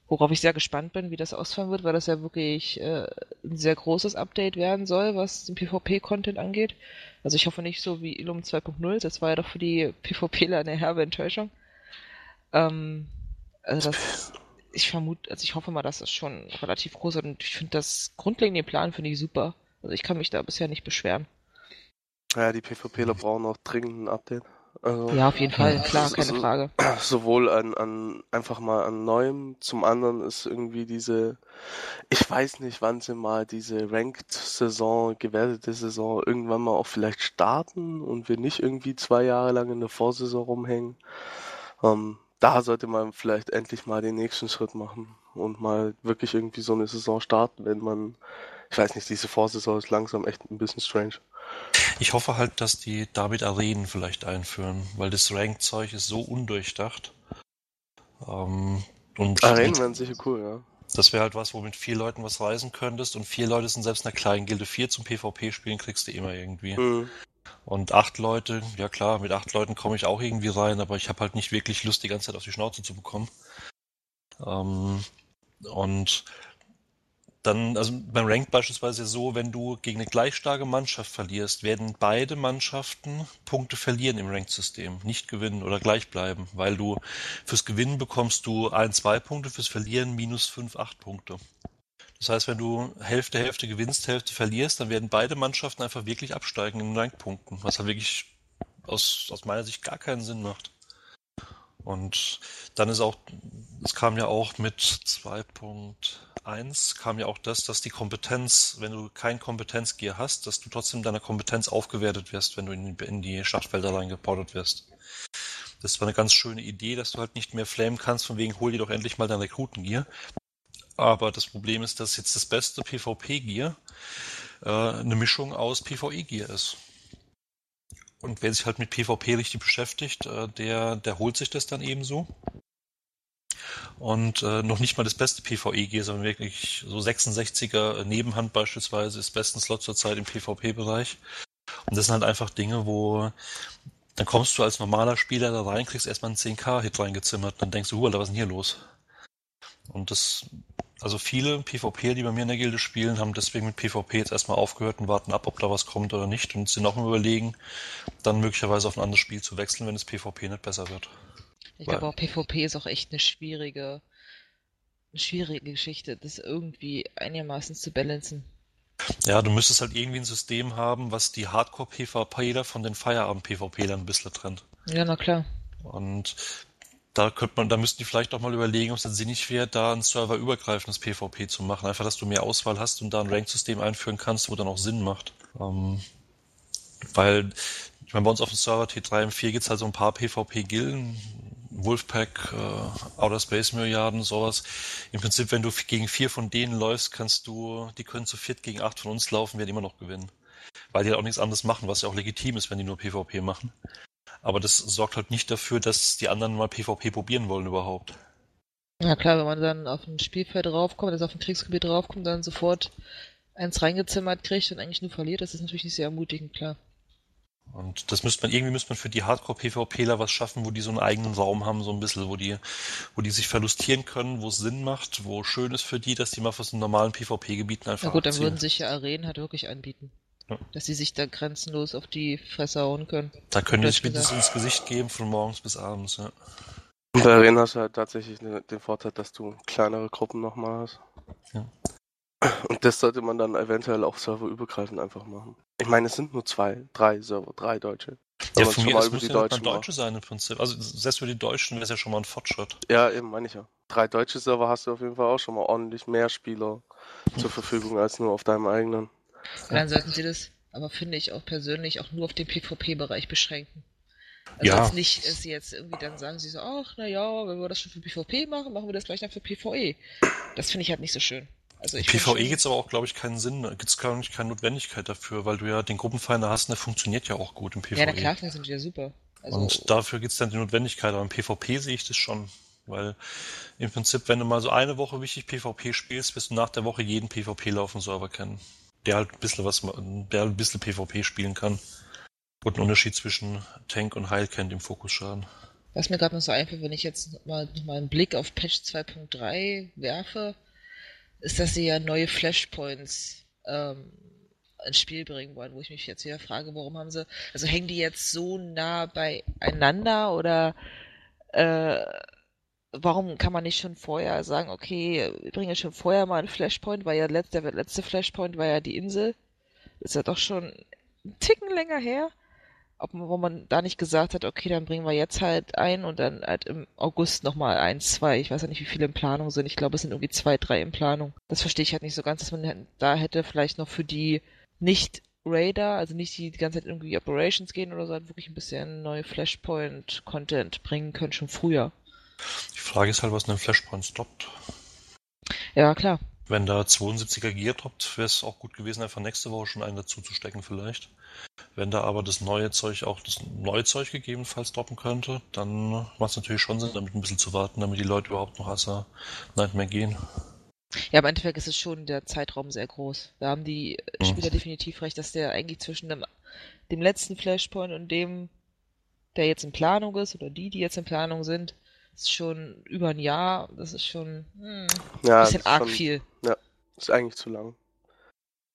Worauf ich sehr gespannt bin, wie das ausfallen wird, weil das ja wirklich äh, ein sehr großes Update werden soll, was den PvP-Content angeht. Also ich hoffe nicht so wie Ilum 2.0, das war ja doch für die PvPler eine herbe Enttäuschung. Ähm, also das, ich vermute, also ich hoffe mal, dass das schon relativ groß ist und ich finde das grundlegende Plan finde ich super. Also ich kann mich da bisher nicht beschweren. Ja, die PvPler brauchen auch dringend ein Update. Also, ja, auf jeden Fall, klar, keine so, Frage. Sowohl an, an einfach mal an neuem, zum anderen ist irgendwie diese, ich weiß nicht, wann sie mal diese Ranked-Saison, gewertete Saison irgendwann mal auch vielleicht starten und wir nicht irgendwie zwei Jahre lang in der Vorsaison rumhängen. Ähm, da sollte man vielleicht endlich mal den nächsten Schritt machen und mal wirklich irgendwie so eine Saison starten, wenn man, ich weiß nicht, diese Vorsaison ist langsam echt ein bisschen strange. Ich hoffe halt, dass die damit Arenen vielleicht einführen, weil das Rank-Zeug ist so undurchdacht. Ähm, und Arenen wären sicher cool, ja. Das wäre halt was, wo mit vier Leuten was reisen könntest und vier Leute sind selbst in einer kleinen Gilde. Vier zum PvP spielen kriegst du immer irgendwie. Mhm. Und acht Leute, ja klar, mit acht Leuten komme ich auch irgendwie rein, aber ich habe halt nicht wirklich Lust, die ganze Zeit auf die Schnauze zu bekommen. Ähm, und dann, also beim Ranked beispielsweise so, wenn du gegen eine gleich starke Mannschaft verlierst, werden beide Mannschaften Punkte verlieren im Ranked-System, nicht gewinnen oder gleich bleiben, weil du fürs Gewinnen bekommst du ein, zwei Punkte, fürs Verlieren minus fünf, acht Punkte. Das heißt, wenn du Hälfte, Hälfte gewinnst, Hälfte verlierst, dann werden beide Mannschaften einfach wirklich absteigen in Rankpunkten, was halt wirklich aus, aus meiner Sicht gar keinen Sinn macht. Und dann ist auch, es kam ja auch mit 2.1 kam ja auch das, dass die Kompetenz, wenn du kein Kompetenzgear hast, dass du trotzdem deiner Kompetenz aufgewertet wirst, wenn du in, in die Schlachtfelder reingeportet wirst. Das war eine ganz schöne Idee, dass du halt nicht mehr flamen kannst, von wegen hol dir doch endlich mal dein Rekrutengear. Aber das Problem ist, dass jetzt das beste PvP-Gear äh, eine Mischung aus PvE-Gear ist. Und wer sich halt mit PvP richtig beschäftigt, äh, der, der holt sich das dann ebenso. Und äh, noch nicht mal das beste PvE-G, sondern wirklich so 66er Nebenhand beispielsweise ist besten Slot zurzeit im PvP-Bereich. Und das sind halt einfach Dinge, wo Dann kommst du als normaler Spieler da rein, kriegst erstmal einen 10k-Hit reingezimmert, dann denkst du, Alter, was ist denn hier los? Und das, also viele PvP, die bei mir in der Gilde spielen, haben deswegen mit PvP jetzt erstmal aufgehört und warten ab, ob da was kommt oder nicht und sind auch im Überlegen, dann möglicherweise auf ein anderes Spiel zu wechseln, wenn das PvP nicht besser wird. Ich glaube auch PvP ist auch echt eine schwierige, eine schwierige Geschichte, das irgendwie einigermaßen zu balancen. Ja, du müsstest halt irgendwie ein System haben, was die Hardcore-PvPler von den Feierabend-PvPlern ein bisschen trennt. Ja, na klar. Und da könnte man, da müssten die vielleicht auch mal überlegen, ob es dann sinnig wäre, da ein serverübergreifendes PvP zu machen. Einfach, dass du mehr Auswahl hast und da ein Rank-System einführen kannst, wo dann auch Sinn macht. Ähm, weil, ich meine, bei uns auf dem Server T3 und 4 gibt's halt so ein paar PvP-Gilden, Wolfpack, äh, Outer Space Milliarden, sowas. Im Prinzip, wenn du gegen vier von denen läufst, kannst du, die können zu viert gegen acht von uns laufen, werden immer noch gewinnen. Weil die halt auch nichts anderes machen, was ja auch legitim ist, wenn die nur PvP machen. Aber das sorgt halt nicht dafür, dass die anderen mal PvP probieren wollen überhaupt. Ja klar, wenn man dann auf ein Spielfeld draufkommt, also auf ein Kriegsgebiet draufkommt, dann sofort eins reingezimmert kriegt und eigentlich nur verliert, das ist natürlich nicht sehr ermutigend, klar. Und das müsste man, irgendwie müsste man für die Hardcore-PvPler was schaffen, wo die so einen eigenen Raum haben, so ein bisschen, wo die, wo die sich verlustieren können, wo es Sinn macht, wo schön ist für die, dass die mal von so normalen PvP-Gebieten einfach Na gut, dann abziehen. würden sich ja Arenen halt wirklich anbieten. Ja. Dass sie sich da grenzenlos auf die Fresse hauen können. Da können die sich mindestens ins Gesicht geben, von morgens bis abends, ja. Und bei Arena hast du halt tatsächlich ne- den Vorteil, dass du kleinere Gruppen nochmal hast. Ja. Und das sollte man dann eventuell auch serverübergreifend einfach machen. Ich meine, es sind nur zwei, drei Server, drei Deutsche. Ja, von schon mir mal aus muss die ja Deutsche sein im Prinzip. Also selbst für die Deutschen wäre es ja schon mal ein Fortschritt. Ja, eben, meine ich ja. Drei deutsche Server hast du auf jeden Fall auch schon mal ordentlich mehr Spieler zur Verfügung als nur auf deinem eigenen. Und dann sollten sie das, aber finde ich auch persönlich, auch nur auf den PvP-Bereich beschränken. Also Ja. jetzt nicht, dass sie jetzt irgendwie dann sagen, sie so, ach, na ja, wenn wir das schon für PvP machen, machen wir das gleich dann für PvE. Das finde ich halt nicht so schön. Also ich PvE gibt es aber auch, glaube ich, keinen Sinn. Gibt es, glaube ich, keine Notwendigkeit dafür, weil du ja den Gruppenfinder hast und der funktioniert ja auch gut im PvE. Ja, na klar, sind ja super. Also, Und dafür gibt es dann die Notwendigkeit, aber im PvP sehe ich das schon. Weil im Prinzip, wenn du mal so eine Woche wichtig PvP spielst, wirst du nach der Woche jeden PvPler auf dem Server kennen. Der halt ein bisschen was, ma- der halt ein bisschen PvP spielen kann. Und einen Unterschied zwischen Tank und Heil kennt im Fokusschaden. Was mir gerade noch so einfällt, wenn ich jetzt mal, noch mal einen Blick auf Patch 2.3 werfe, ist, dass sie ja neue Flashpoints ähm, ins Spiel bringen wollen, wo ich mich jetzt wieder frage, warum haben sie, also hängen die jetzt so nah beieinander oder äh, warum kann man nicht schon vorher sagen, okay, wir bringen schon vorher mal einen Flashpoint, weil ja letzt, der letzte Flashpoint war ja die Insel. Ist ja doch schon einen Ticken länger her ob man, wo man da nicht gesagt hat, okay, dann bringen wir jetzt halt ein und dann halt im August nochmal ein, zwei. Ich weiß ja nicht, wie viele in Planung sind. Ich glaube, es sind irgendwie zwei, drei in Planung. Das verstehe ich halt nicht so ganz, dass man da hätte vielleicht noch für die nicht Raider, also nicht die die ganze Zeit irgendwie Operations gehen oder so, halt wirklich ein bisschen neue Flashpoint-Content bringen können, schon früher. Die Frage ist halt, was einen Flashpoint stoppt. Ja, klar. Wenn da 72er Gear droppt, wäre es auch gut gewesen, einfach nächste Woche schon einen dazu zu stecken vielleicht. Wenn da aber das neue Zeug auch das neue Zeug gegebenenfalls droppen könnte, dann macht es natürlich schon Sinn, damit ein bisschen zu warten, damit die Leute überhaupt noch Asa Nightmare gehen. Ja, im Endeffekt ist es schon der Zeitraum sehr groß. Da haben die Mhm. Spieler definitiv recht, dass der eigentlich zwischen dem, dem letzten Flashpoint und dem, der jetzt in Planung ist, oder die, die jetzt in Planung sind, ist schon über ein Jahr. Das ist schon hm, Ja, ein bisschen arg schon- viel. Ist eigentlich zu lang.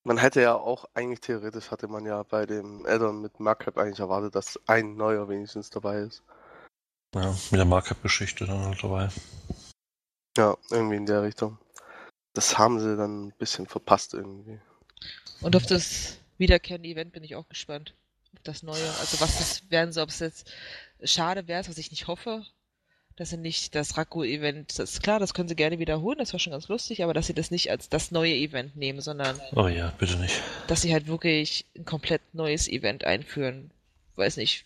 Man hätte ja auch, eigentlich theoretisch hatte man ja bei dem Addon mit Markup eigentlich erwartet, dass ein neuer wenigstens dabei ist. Ja, mit der Markup-Geschichte dann halt dabei. Ja, irgendwie in der Richtung. Das haben sie dann ein bisschen verpasst irgendwie. Und auf das wiederkehrende Event bin ich auch gespannt. Auf das neue, also was das werden soll, ob es jetzt schade wäre, was ich nicht hoffe, dass sie nicht das Rakko-Event, das ist klar, das können sie gerne wiederholen, das war schon ganz lustig, aber dass sie das nicht als das neue Event nehmen, sondern Oh ja, bitte nicht. dass sie halt wirklich ein komplett neues Event einführen. Weiß nicht,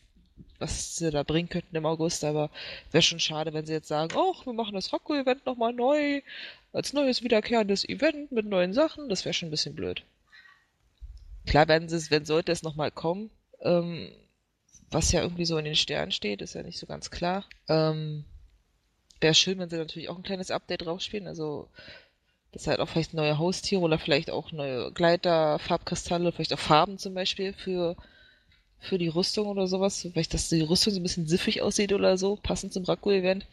was sie da bringen könnten im August, aber wäre schon schade, wenn sie jetzt sagen, oh, wir machen das Rocco-Event nochmal neu, als neues wiederkehrendes Event mit neuen Sachen, das wäre schon ein bisschen blöd. Klar werden sie es, wenn sollte es nochmal kommen, ähm, was ja irgendwie so in den Sternen steht, ist ja nicht so ganz klar. Ähm, wäre schön, wenn sie natürlich auch ein kleines Update draufspielen, also dass halt auch vielleicht neue Haustiere oder vielleicht auch neue Gleiter, Farbkristalle, vielleicht auch Farben zum Beispiel für, für die Rüstung oder sowas, vielleicht, dass die Rüstung so ein bisschen siffig aussieht oder so, passend zum Raku-Event.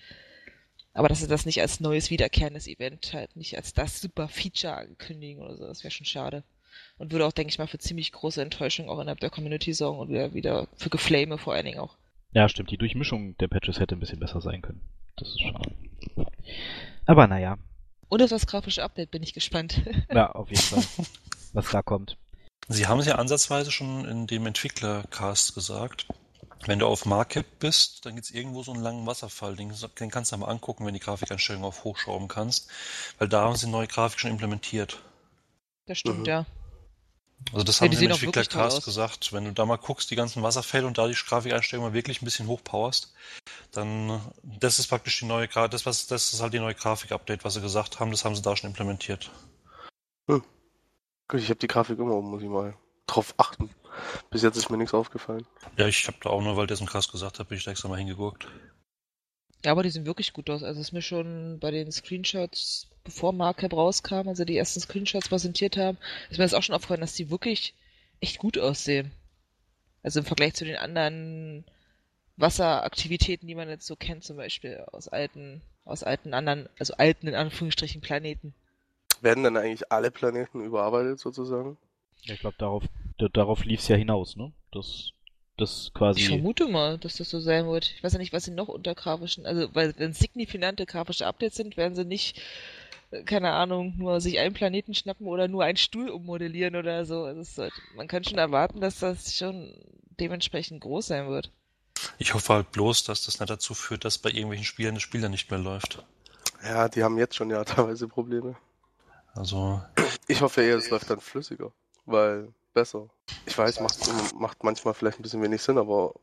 Aber dass sie das nicht als neues, wiederkehrendes Event halt nicht als das super Feature ankündigen oder so, das wäre schon schade. Und würde auch, denke ich mal, für ziemlich große Enttäuschung auch innerhalb der Community sorgen und wieder, wieder für Geflame vor allen Dingen auch. Ja, stimmt. Die Durchmischung der Patches hätte ein bisschen besser sein können. Das ist schade. Aber naja. Und auf das grafische Update bin ich gespannt. Ja, auf jeden Fall. Was da kommt. Sie haben es ja ansatzweise schon in dem Entwicklercast gesagt. Wenn du auf Market bist, dann gibt es irgendwo so einen langen Wasserfall. Den, den kannst du mal angucken, wenn du die Grafikeinstellung auf hochschrauben kannst. Weil da haben sie neue Grafik schon implementiert. Das stimmt, mhm. ja. Also das ja, haben sie im Entwicklercast gesagt. Wenn du da mal guckst, die ganzen Wasserfälle und da die Grafikeinstellung mal wirklich ein bisschen hochpowerst, dann das ist praktisch die neue Grafik, das, was, das ist halt die neue Grafik-Update, was sie gesagt haben, das haben sie da schon implementiert. Hm. Gut, ich habe die Grafik immer oben, muss ich mal drauf achten. Bis jetzt ist mir nichts aufgefallen. Ja, ich habe da auch nur, weil der so krass gesagt hat, bin ich da extra mal hingeguckt. Ja, aber die sehen wirklich gut aus. Also es ist mir schon bei den Screenshots, bevor Markup rauskam, also die ersten Screenshots präsentiert haben, ist mir das auch schon aufgefallen, dass die wirklich echt gut aussehen. Also im Vergleich zu den anderen Wasseraktivitäten, die man jetzt so kennt, zum Beispiel aus alten, aus alten anderen, also alten in Anführungsstrichen Planeten. Werden dann eigentlich alle Planeten überarbeitet sozusagen? Ja, ich glaube, darauf, darauf lief es ja hinaus, ne? Das, das quasi. Ich vermute mal, dass das so sein wird. Ich weiß ja nicht, was sie noch unter grafischen, also, weil wenn signifikante grafische Updates sind, werden sie nicht, äh, keine Ahnung, nur sich einen Planeten schnappen oder nur einen Stuhl ummodellieren oder so. Also sollte, man kann schon erwarten, dass das schon dementsprechend groß sein wird. Ich hoffe halt bloß, dass das nicht dazu führt, dass bei irgendwelchen Spielen das Spiel dann nicht mehr läuft. Ja, die haben jetzt schon ja teilweise Probleme. Also. Ich hoffe eher, es läuft dann flüssiger, weil besser. Ich weiß, macht, macht manchmal vielleicht ein bisschen wenig Sinn, aber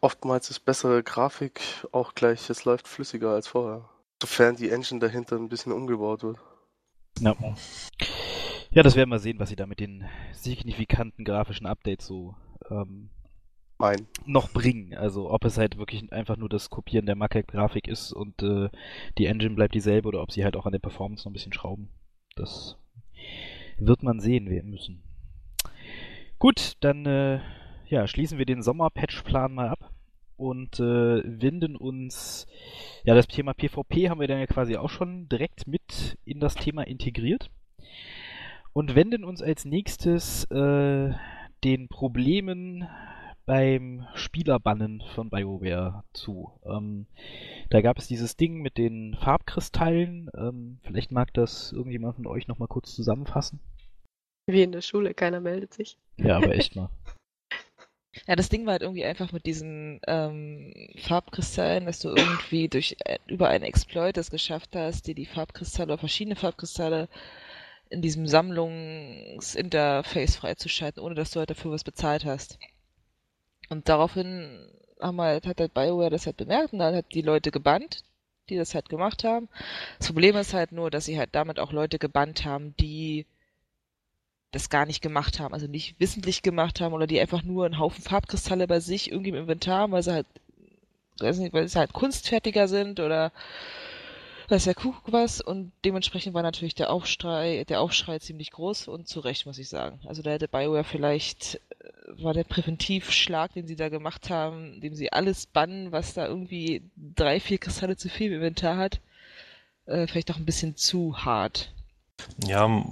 oftmals ist bessere Grafik auch gleich, es läuft flüssiger als vorher. Sofern die Engine dahinter ein bisschen umgebaut wird. Ja. Ja, das werden wir sehen, was sie da mit den signifikanten grafischen Updates so ähm, noch bringen. Also ob es halt wirklich einfach nur das Kopieren der Mac-Grafik ist und äh, die Engine bleibt dieselbe oder ob sie halt auch an der Performance noch ein bisschen schrauben. Das wird man sehen wir müssen. Gut, dann äh, ja, schließen wir den Sommer-Patch-Plan mal ab und äh, wenden uns, ja, das Thema PvP haben wir dann ja quasi auch schon direkt mit in das Thema integriert und wenden uns als nächstes äh, den Problemen beim Spielerbannen von BioWare zu. Ähm, da gab es dieses Ding mit den Farbkristallen. Ähm, vielleicht mag das irgendjemand von euch nochmal kurz zusammenfassen. Wie in der Schule, keiner meldet sich. Ja, aber echt mal. Ja, das Ding war halt irgendwie einfach mit diesen ähm, Farbkristallen, dass du irgendwie durch äh, über einen Exploit es geschafft hast, dir die Farbkristalle oder verschiedene Farbkristalle in diesem Sammlungsinterface freizuschalten, ohne dass du halt dafür was bezahlt hast. Und daraufhin haben halt, hat halt BioWare das halt bemerkt und dann hat die Leute gebannt, die das halt gemacht haben. Das Problem ist halt nur, dass sie halt damit auch Leute gebannt haben, die das gar nicht gemacht haben, also nicht wissentlich gemacht haben oder die einfach nur einen Haufen Farbkristalle bei sich irgendwie im Inventar haben, weil sie halt, weiß nicht, weil sie halt kunstfertiger sind oder weiß ja Kuckuck was und dementsprechend war natürlich der Aufschrei, der Aufschrei ziemlich groß und zu Recht, muss ich sagen. Also da hätte BioWare vielleicht, äh, war der Präventivschlag, den sie da gemacht haben, indem sie alles bannen, was da irgendwie drei, vier Kristalle zu viel im Inventar hat, äh, vielleicht auch ein bisschen zu hart. Ja,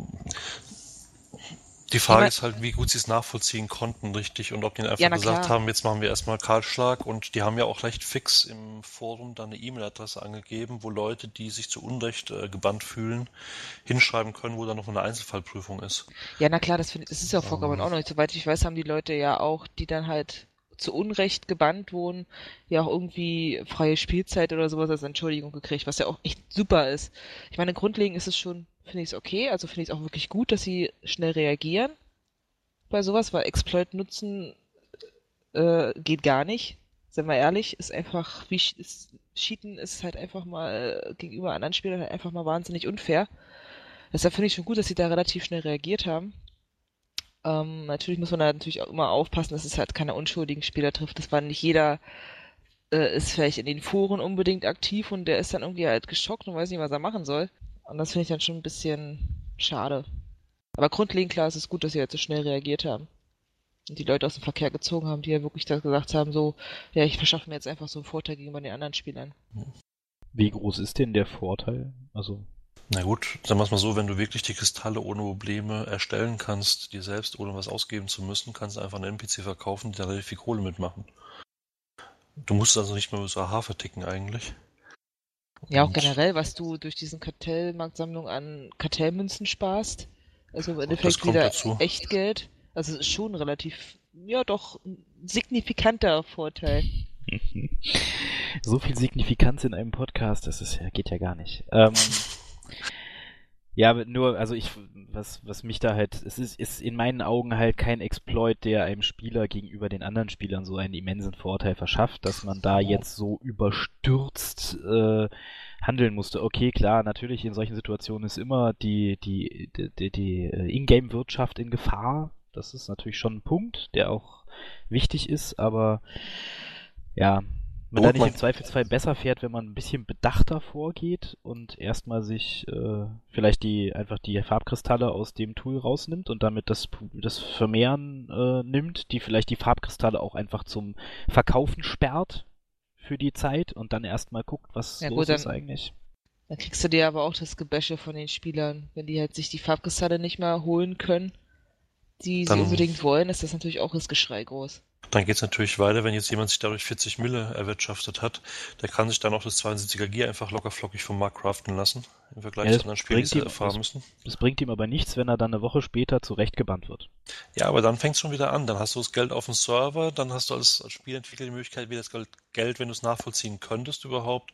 die Frage ist halt, wie gut sie es nachvollziehen konnten, richtig, und ob die einfach ja, gesagt klar. haben, jetzt machen wir erstmal Kahlschlag und die haben ja auch recht fix im Forum dann eine E-Mail-Adresse angegeben, wo Leute, die sich zu Unrecht äh, gebannt fühlen, hinschreiben können, wo dann noch eine Einzelfallprüfung ist. Ja, na klar, das, find, das ist ja vollkommen ähm. auch noch. Soweit ich weiß, haben die Leute ja auch, die dann halt zu Unrecht gebannt wurden, ja auch irgendwie freie Spielzeit oder sowas als Entschuldigung gekriegt, was ja auch echt super ist. Ich meine, grundlegend ist es schon finde ich es okay. Also finde ich es auch wirklich gut, dass sie schnell reagieren bei sowas, weil Exploit nutzen äh, geht gar nicht. Sind wir ehrlich, ist einfach, wie ist, Cheaten ist halt einfach mal äh, gegenüber anderen Spielern halt einfach mal wahnsinnig unfair. Deshalb finde ich schon gut, dass sie da relativ schnell reagiert haben. Ähm, natürlich muss man da natürlich auch immer aufpassen, dass es halt keine unschuldigen Spieler trifft. Das war nicht jeder äh, ist vielleicht in den Foren unbedingt aktiv und der ist dann irgendwie halt geschockt und weiß nicht, was er machen soll. Und das finde ich dann schon ein bisschen schade. Aber grundlegend klar ist es gut, dass sie jetzt so schnell reagiert haben. Und die Leute aus dem Verkehr gezogen haben, die ja wirklich da gesagt haben, so, ja, ich verschaffe mir jetzt einfach so einen Vorteil gegenüber den anderen Spielern. Wie groß ist denn der Vorteil? Also. Na gut, sagen wir es mal so, wenn du wirklich die Kristalle ohne Probleme erstellen kannst, dir selbst ohne was ausgeben zu müssen, kannst du einfach einen NPC verkaufen, die da relativ viel Kohle mitmachen. Du musst also nicht mehr mit so AH verticken eigentlich. Ja, auch generell, was du durch diesen Kartellmarktsammlung an Kartellmünzen sparst. Also im Endeffekt wieder dazu. Echtgeld. Also es ist schon relativ, ja doch, ein signifikanter Vorteil. so viel Signifikanz in einem Podcast, das ist, geht ja gar nicht. Ähm, ja, nur, also ich, was, was mich da halt, es ist, ist in meinen Augen halt kein Exploit, der einem Spieler gegenüber den anderen Spielern so einen immensen Vorteil verschafft, dass man da jetzt so überstürzt äh, handeln musste. Okay, klar, natürlich in solchen Situationen ist immer die, die, die, die, äh, Ingame-Wirtschaft in Gefahr. Das ist natürlich schon ein Punkt, der auch wichtig ist, aber ja, man da nicht im Zweifelsfall besser fährt, wenn man ein bisschen bedachter vorgeht und erstmal sich äh, vielleicht die einfach die Farbkristalle aus dem Tool rausnimmt und damit das, das Vermehren äh, nimmt, die vielleicht die Farbkristalle auch einfach zum Verkaufen sperrt für die Zeit und dann erstmal guckt, was ja, los gut, dann, ist eigentlich. Dann kriegst du dir aber auch das Gebäsche von den Spielern, wenn die halt sich die Farbkristalle nicht mehr holen können, die dann, sie unbedingt wollen, ist das natürlich auch das Geschrei groß. Dann geht es natürlich weiter, wenn jetzt jemand sich dadurch 40 Mille erwirtschaftet hat, der kann sich dann auch das 72er Gear einfach lockerflockig vom Markt craften lassen, im Vergleich ja, zu anderen Spielen, die sie erfahren müssen. Das bringt ihm aber nichts, wenn er dann eine Woche später zurechtgebannt wird. Ja, aber dann fängt es schon wieder an. Dann hast du das Geld auf dem Server, dann hast du als, als Spielentwickler die Möglichkeit, wieder das Geld, wenn du es nachvollziehen könntest überhaupt,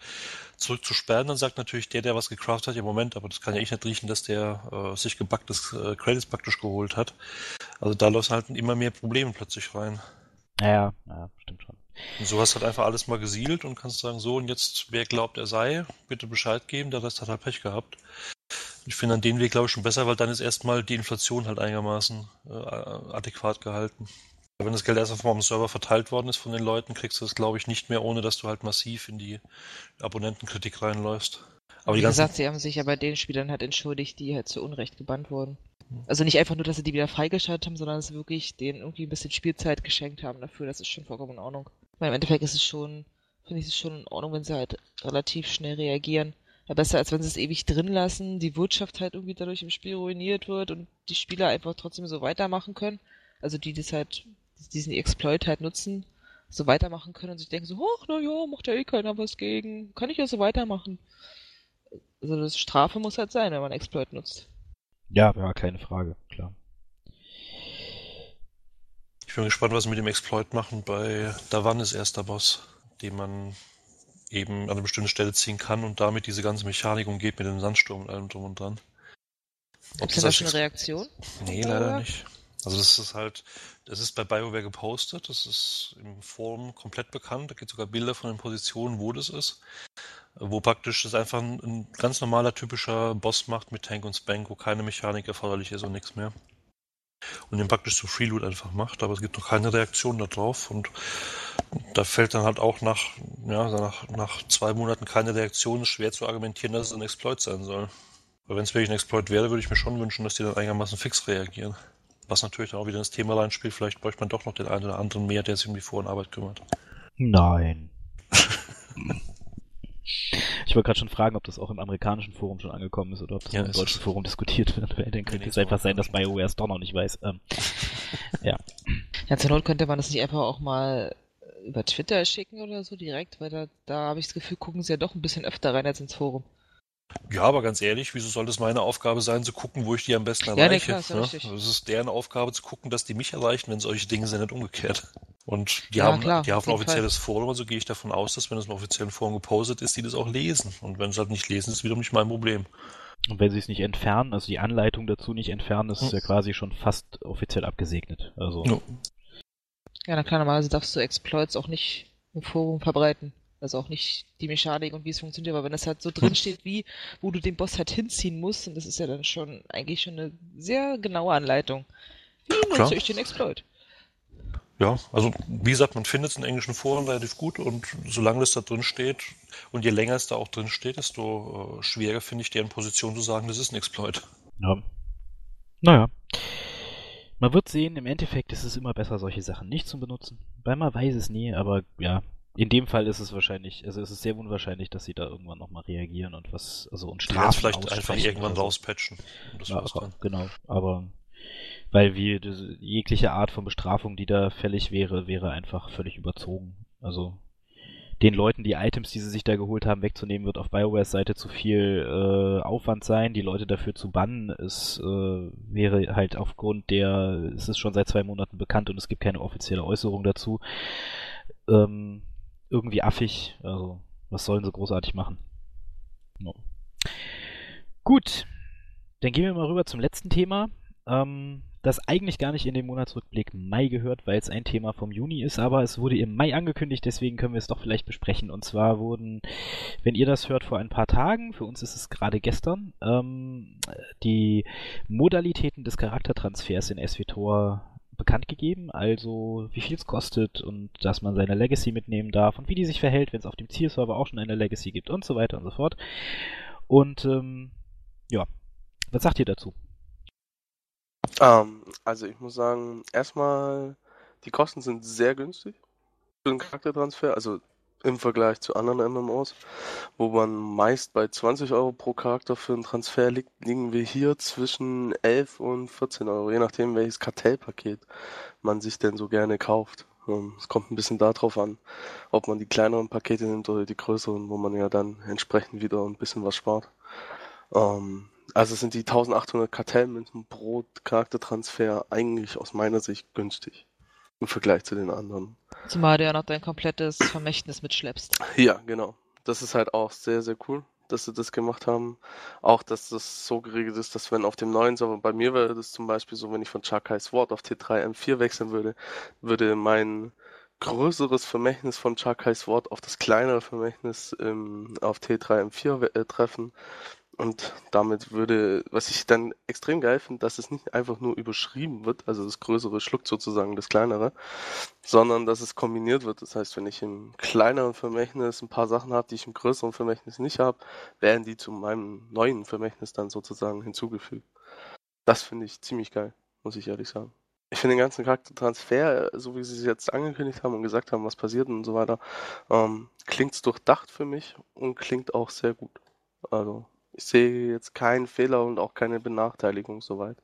zurückzusperren. Dann sagt natürlich der, der was gecraftet hat, ja Moment, aber das kann ja ich nicht riechen, dass der äh, sich gebacktes äh, Credits praktisch geholt hat. Also da läuft halt immer mehr Probleme plötzlich rein. Ja, ja, stimmt schon. Und so hast du halt einfach alles mal gesiedelt und kannst sagen, so und jetzt, wer glaubt, er sei, bitte Bescheid geben, der Rest hat halt Pech gehabt. Ich finde an den Weg, glaube ich, schon besser, weil dann ist erstmal die Inflation halt einigermaßen äh, adäquat gehalten. Wenn das Geld erst auf dem Server verteilt worden ist von den Leuten, kriegst du das, glaube ich, nicht mehr, ohne dass du halt massiv in die Abonnentenkritik reinläufst. Aber Wie gesagt, sie haben sich ja bei den Spielern halt entschuldigt, die halt zu Unrecht gebannt wurden. Also nicht einfach nur, dass sie die wieder freigeschaltet haben, sondern dass sie wirklich denen irgendwie ein bisschen Spielzeit geschenkt haben dafür. Das ist schon vollkommen in Ordnung. Weil im Endeffekt ist es schon, finde ich es schon in Ordnung, wenn sie halt relativ schnell reagieren. Ja, besser, als wenn sie es ewig drin lassen, die Wirtschaft halt irgendwie dadurch im Spiel ruiniert wird und die Spieler einfach trotzdem so weitermachen können. Also die, die halt, diesen Exploit halt nutzen, so weitermachen können und sich denken so, ach, na ja, macht ja eh keiner was gegen, kann ich ja so weitermachen. Also das Strafe muss halt sein, wenn man Exploit nutzt. Ja, ja, keine Frage, klar. Ich bin gespannt, was sie mit dem Exploit machen bei Davannes erster Boss, den man eben an eine bestimmte Stelle ziehen kann und damit diese ganze Mechanik umgeht mit dem Sandsturm und allem drum und dran. Gibt es da schon eine Reaktion? Nee, leider nicht. Also das ist halt, das ist bei BioWare gepostet, das ist im Forum komplett bekannt, da gibt es sogar Bilder von den Positionen, wo das ist wo praktisch das einfach ein, ein, ganz normaler, typischer Boss macht mit Tank und Spank, wo keine Mechanik erforderlich ist und nichts mehr. Und den praktisch zum Freeloot einfach macht, aber es gibt noch keine Reaktion darauf und da fällt dann halt auch nach, ja, nach, nach zwei Monaten keine Reaktion, ist schwer zu argumentieren, dass es ein Exploit sein soll. Aber wenn es wirklich ein Exploit wäre, würde ich mir schon wünschen, dass die dann einigermaßen fix reagieren. Was natürlich dann auch wieder ins Thema reinspielt, vielleicht bräuchte man doch noch den einen oder anderen mehr, der sich um die Vor- und Arbeit kümmert. Nein. Ich wollte gerade schon fragen, ob das auch im amerikanischen Forum schon angekommen ist oder ob das ja, im deutschen Forum diskutiert wird. Dann könnte es einfach sein, dass BioWare es doch noch nicht weiß. Ähm, ja. Ja, zur Not könnte man das nicht einfach auch mal über Twitter schicken oder so direkt, weil da, da habe ich das Gefühl, gucken sie ja doch ein bisschen öfter rein als ins Forum. Ja, aber ganz ehrlich, wieso soll das meine Aufgabe sein, zu gucken, wo ich die am besten erreiche? Ja, klar, ist ja, ne? Es ist deren Aufgabe zu gucken, dass die mich erreichen, wenn solche Dinge sind, nicht umgekehrt. Und die ja, haben, klar, die haben ein offizielles Fall. Forum, also gehe ich davon aus, dass wenn es im offiziellen Forum gepostet ist, die das auch lesen. Und wenn sie halt nicht lesen, ist es wiederum nicht mein Problem. Und wenn sie es nicht entfernen, also die Anleitung dazu nicht entfernen, ist hm. es ja quasi schon fast offiziell abgesegnet. Also. Ja, ja na klar, normalerweise darfst du Exploits auch nicht im Forum verbreiten. Also auch nicht die Mechanik und wie es funktioniert, aber wenn das halt so drin steht, wie, wo du den Boss halt hinziehen musst, und das ist ja dann schon eigentlich schon eine sehr genaue Anleitung. Wie nutze ich den Exploit? Ja, also wie gesagt, man findet es in englischen Foren relativ gut und solange das da drin steht und je länger es da auch drin steht, desto äh, schwerer finde ich deren Position zu sagen, das ist ein Exploit. Ja. Naja. Man wird sehen, im Endeffekt ist es immer besser, solche Sachen nicht zu benutzen, weil man weiß es nie, aber ja, in dem Fall ist es wahrscheinlich, also es ist sehr unwahrscheinlich, dass sie da irgendwann nochmal reagieren und was, also und Strafen vielleicht einfach irgendwann so. rauspatchen. Ja, genau, aber weil wir jegliche Art von Bestrafung, die da fällig wäre, wäre einfach völlig überzogen. Also den Leuten die Items, die sie sich da geholt haben, wegzunehmen, wird auf BioWares Seite zu viel äh, Aufwand sein. Die Leute dafür zu bannen, es äh, wäre halt aufgrund der, es ist schon seit zwei Monaten bekannt und es gibt keine offizielle Äußerung dazu. Ähm, irgendwie affig. Also, was sollen sie großartig machen? No. Gut, dann gehen wir mal rüber zum letzten Thema. Ähm, das eigentlich gar nicht in den Monatsrückblick Mai gehört, weil es ein Thema vom Juni ist, aber es wurde im Mai angekündigt, deswegen können wir es doch vielleicht besprechen. Und zwar wurden, wenn ihr das hört, vor ein paar Tagen, für uns ist es gerade gestern, ähm, die Modalitäten des Charaktertransfers in SWTOR bekannt gegeben, also wie viel es kostet und dass man seine Legacy mitnehmen darf und wie die sich verhält, wenn es auf dem Zielserver auch schon eine Legacy gibt und so weiter und so fort. Und ähm, ja, was sagt ihr dazu? Ähm, also ich muss sagen, erstmal, die Kosten sind sehr günstig für den Charaktertransfer, also im Vergleich zu anderen MMOs, wo man meist bei 20 Euro pro Charakter für einen Transfer liegt, liegen wir hier zwischen 11 und 14 Euro, je nachdem welches Kartellpaket man sich denn so gerne kauft. Ähm, es kommt ein bisschen darauf an, ob man die kleineren Pakete nimmt oder die größeren, wo man ja dann entsprechend wieder ein bisschen was spart. Ähm, also sind die 1800 Kartellmünzen pro Charaktertransfer eigentlich aus meiner Sicht günstig im Vergleich zu den anderen. Zumal du ja noch dein komplettes Vermächtnis mitschleppst. Ja, genau. Das ist halt auch sehr, sehr cool, dass sie das gemacht haben. Auch, dass das so geregelt ist, dass wenn auf dem neuen Server, bei mir wäre das zum Beispiel so, wenn ich von Chakai Sword auf T3 M4 wechseln würde, würde mein größeres Vermächtnis von Chakai Sword auf das kleinere Vermächtnis ähm, auf T3 M4 äh, treffen. Und damit würde, was ich dann extrem geil finde, dass es nicht einfach nur überschrieben wird, also das Größere schluckt sozusagen das Kleinere, sondern dass es kombiniert wird. Das heißt, wenn ich im kleineren Vermächtnis ein paar Sachen habe, die ich im größeren Vermächtnis nicht habe, werden die zu meinem neuen Vermächtnis dann sozusagen hinzugefügt. Das finde ich ziemlich geil, muss ich ehrlich sagen. Ich finde den ganzen Charaktertransfer, so wie sie es jetzt angekündigt haben und gesagt haben, was passiert und so weiter, ähm, klingt durchdacht für mich und klingt auch sehr gut. Also ich sehe jetzt keinen Fehler und auch keine Benachteiligung soweit.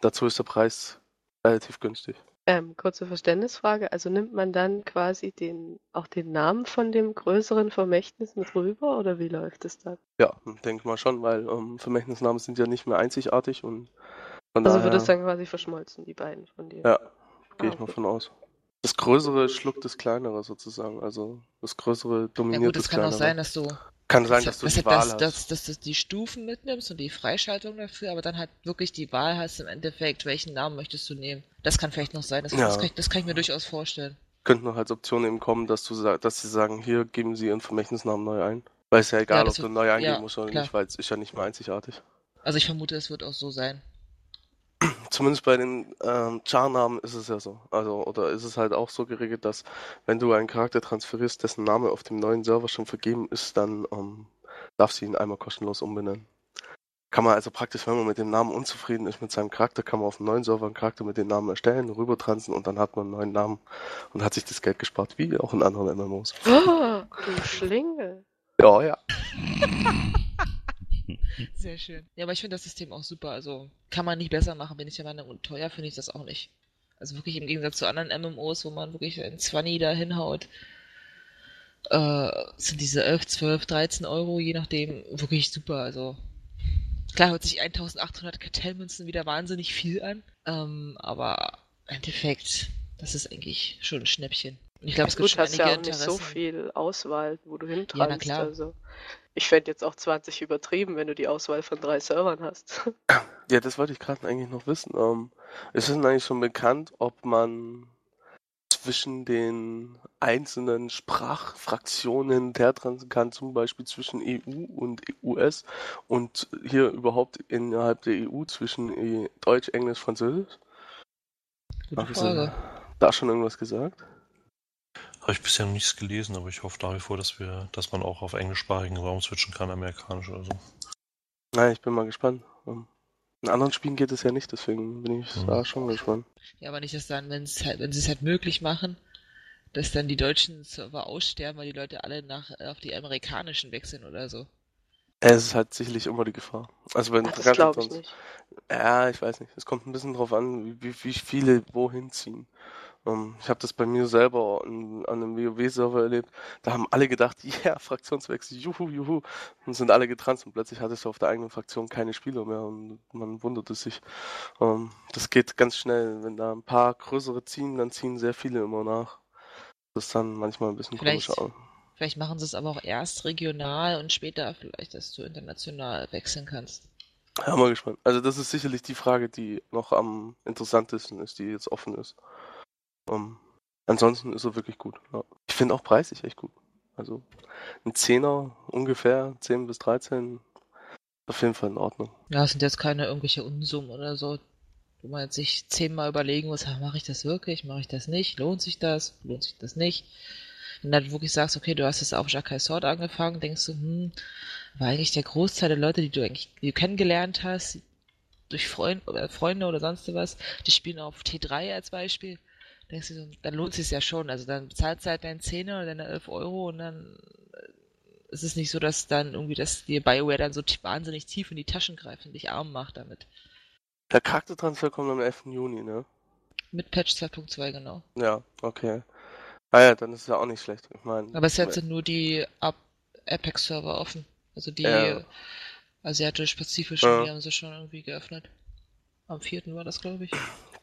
Dazu ist der Preis relativ günstig. Ähm, kurze Verständnisfrage. Also nimmt man dann quasi den, auch den Namen von dem größeren Vermächtnis mit rüber oder wie läuft es dann? Ja, denke mal schon, weil ähm, Vermächtnisnamen sind ja nicht mehr einzigartig und von Also wird es dann quasi verschmolzen, die beiden von dir. Ja, gehe ah, ich mal von aus. Das Größere schluckt das Kleinere sozusagen. Also das Größere dominiert ja gut, das Kleinere. Es kann auch sein, dass du kann sein, dass du das, die Wahl dass, hast. Dass, dass, dass du die Stufen mitnimmst und die Freischaltung dafür, aber dann halt wirklich die Wahl hast im Endeffekt, welchen Namen möchtest du nehmen. Das kann vielleicht noch sein, das, ja. das, kann, ich, das kann ich mir durchaus vorstellen. Könnte noch als Option eben kommen, dass du dass sie sagen, hier geben sie ihren Vermächtnisnamen neu ein. Weil es ja egal, ja, ob du neu eingeben ja, musst oder klar. nicht, weil es ist ja nicht mehr einzigartig. Also ich vermute, es wird auch so sein. Zumindest bei den ähm, Char-Namen ist es ja so. Also, oder ist es halt auch so geregelt, dass wenn du einen Charakter transferierst, dessen Name auf dem neuen Server schon vergeben ist, dann ähm, darf sie ihn einmal kostenlos umbenennen. Kann man also praktisch, wenn man mit dem Namen unzufrieden ist mit seinem Charakter, kann man auf einem neuen Server einen Charakter mit dem Namen erstellen, rübertransen und dann hat man einen neuen Namen und hat sich das Geld gespart, wie auch in anderen MMOs. Oh, du Schlingel. Ja, ja. Sehr schön. Ja, aber ich finde das System auch super. Also kann man nicht besser machen, wenn ich der Meinung und teuer finde ich das auch nicht. Also wirklich im Gegensatz zu anderen MMOs, wo man wirklich ein 20 da hinhaut, äh, sind diese 11, 12, 13 Euro, je nachdem, wirklich super. Also klar hört sich 1800 Kartellmünzen wieder wahnsinnig viel an, ähm, aber im Endeffekt, das ist eigentlich schon ein Schnäppchen. Und ich glaube, es gibt schon hast ja auch nicht so viel Auswahl, wo du hintreibst. Ja, na klar. Also, ich fände jetzt auch 20 übertrieben, wenn du die Auswahl von drei Servern hast. Ja, das wollte ich gerade eigentlich noch wissen. Ähm, ist es denn eigentlich schon bekannt, ob man zwischen den einzelnen Sprachfraktionen hertransen kann, zum Beispiel zwischen EU und US und hier überhaupt innerhalb der EU zwischen Deutsch, Englisch, Französisch? Gute Frage. Da schon irgendwas gesagt? Habe ich bisher noch nichts gelesen, aber ich hoffe nach wie vor, dass wir, dass man auch auf englischsprachigen Raum switchen kann, amerikanisch oder so. Na, ich bin mal gespannt. In anderen Spielen geht es ja nicht, deswegen bin ich Mhm. da schon gespannt. Ja, aber nicht, dass dann, halt, wenn sie es halt möglich machen, dass dann die deutschen Server aussterben, weil die Leute alle nach auf die amerikanischen wechseln oder so. Es ist halt sicherlich immer die Gefahr. Also wenn Ach, das glaube ich sonst- nicht. Ja, ich weiß nicht. Es kommt ein bisschen drauf an, wie, wie viele wohin ziehen. Ähm, ich habe das bei mir selber an, an einem WoW-Server erlebt. Da haben alle gedacht, ja, Fraktionswechsel, juhu, juhu. Und sind alle getranst und plötzlich hattest du auf der eigenen Fraktion keine Spieler mehr und man wunderte sich. Ähm, das geht ganz schnell. Wenn da ein paar größere ziehen, dann ziehen sehr viele immer nach. Das ist dann manchmal ein bisschen Vielleicht- komisch. Vielleicht machen sie es aber auch erst regional und später vielleicht, dass du international wechseln kannst. Ja, mal gespannt. Also das ist sicherlich die Frage, die noch am interessantesten ist, die jetzt offen ist. Ähm, ansonsten ist er wirklich gut. Ja. Ich finde auch preislich echt gut. Also ein Zehner ungefähr, 10 bis 13, auf jeden Fall in Ordnung. Ja, es sind jetzt keine irgendwelche Unsummen oder so, wo man jetzt sich zehnmal überlegen muss, mache ich das wirklich, mache ich das nicht, lohnt sich das, lohnt sich das nicht. Wenn du halt wirklich sagst, okay, du hast jetzt auf Jakai Sword angefangen, denkst du, hm, war eigentlich der Großteil der Leute, die du eigentlich die du kennengelernt hast, durch Freund, oder Freunde oder sonst was, die spielen auf T3 als Beispiel, denkst du, so, dann lohnt es sich ja schon. Also dann bezahlst du halt deinen Zehner oder deine 11 Euro und dann äh, ist es nicht so, dass dann irgendwie das dir BioWare dann so wahnsinnig tief in die Taschen greift und dich arm macht damit. Der Charaktertransfer kommt am 11. Juni, ne? Mit Patch 2.2 genau. Ja, okay. Ah ja, dann ist es ja auch nicht schlecht. Ich meine, Aber es sind nur die Apex-Server offen. Also die Ja. asiatisch-pazifischen, Ja. die haben sie schon irgendwie geöffnet. Am 4. war das, glaube ich.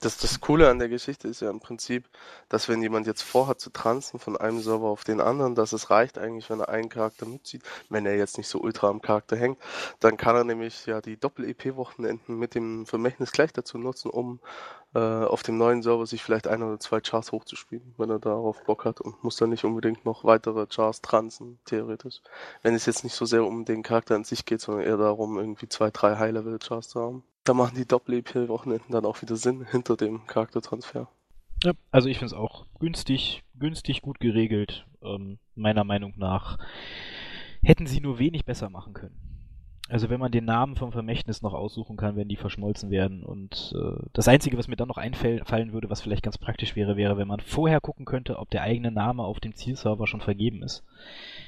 Das, das Coole an der Geschichte ist ja im Prinzip, dass wenn jemand jetzt vorhat zu transen von einem Server auf den anderen, dass es reicht eigentlich, wenn er einen Charakter mitzieht, wenn er jetzt nicht so ultra am Charakter hängt, dann kann er nämlich ja die Doppel-EP-Wochenenden mit dem Vermächtnis gleich dazu nutzen, um äh, auf dem neuen Server sich vielleicht ein oder zwei Chars hochzuspielen, wenn er darauf Bock hat und muss dann nicht unbedingt noch weitere Chars transen, theoretisch. Wenn es jetzt nicht so sehr um den Charakter an sich geht, sondern eher darum, irgendwie zwei, drei High-Level-Chars zu haben. Da machen die Doppel-EP-Wochenenden dann auch wieder Sinn hinter dem Charaktertransfer. Ja, also ich finde es auch günstig, günstig gut geregelt. Ähm, meiner Meinung nach hätten sie nur wenig besser machen können. Also wenn man den Namen vom Vermächtnis noch aussuchen kann, wenn die verschmolzen werden. Und äh, das Einzige, was mir dann noch einfallen würde, was vielleicht ganz praktisch wäre, wäre, wenn man vorher gucken könnte, ob der eigene Name auf dem Zielserver schon vergeben ist.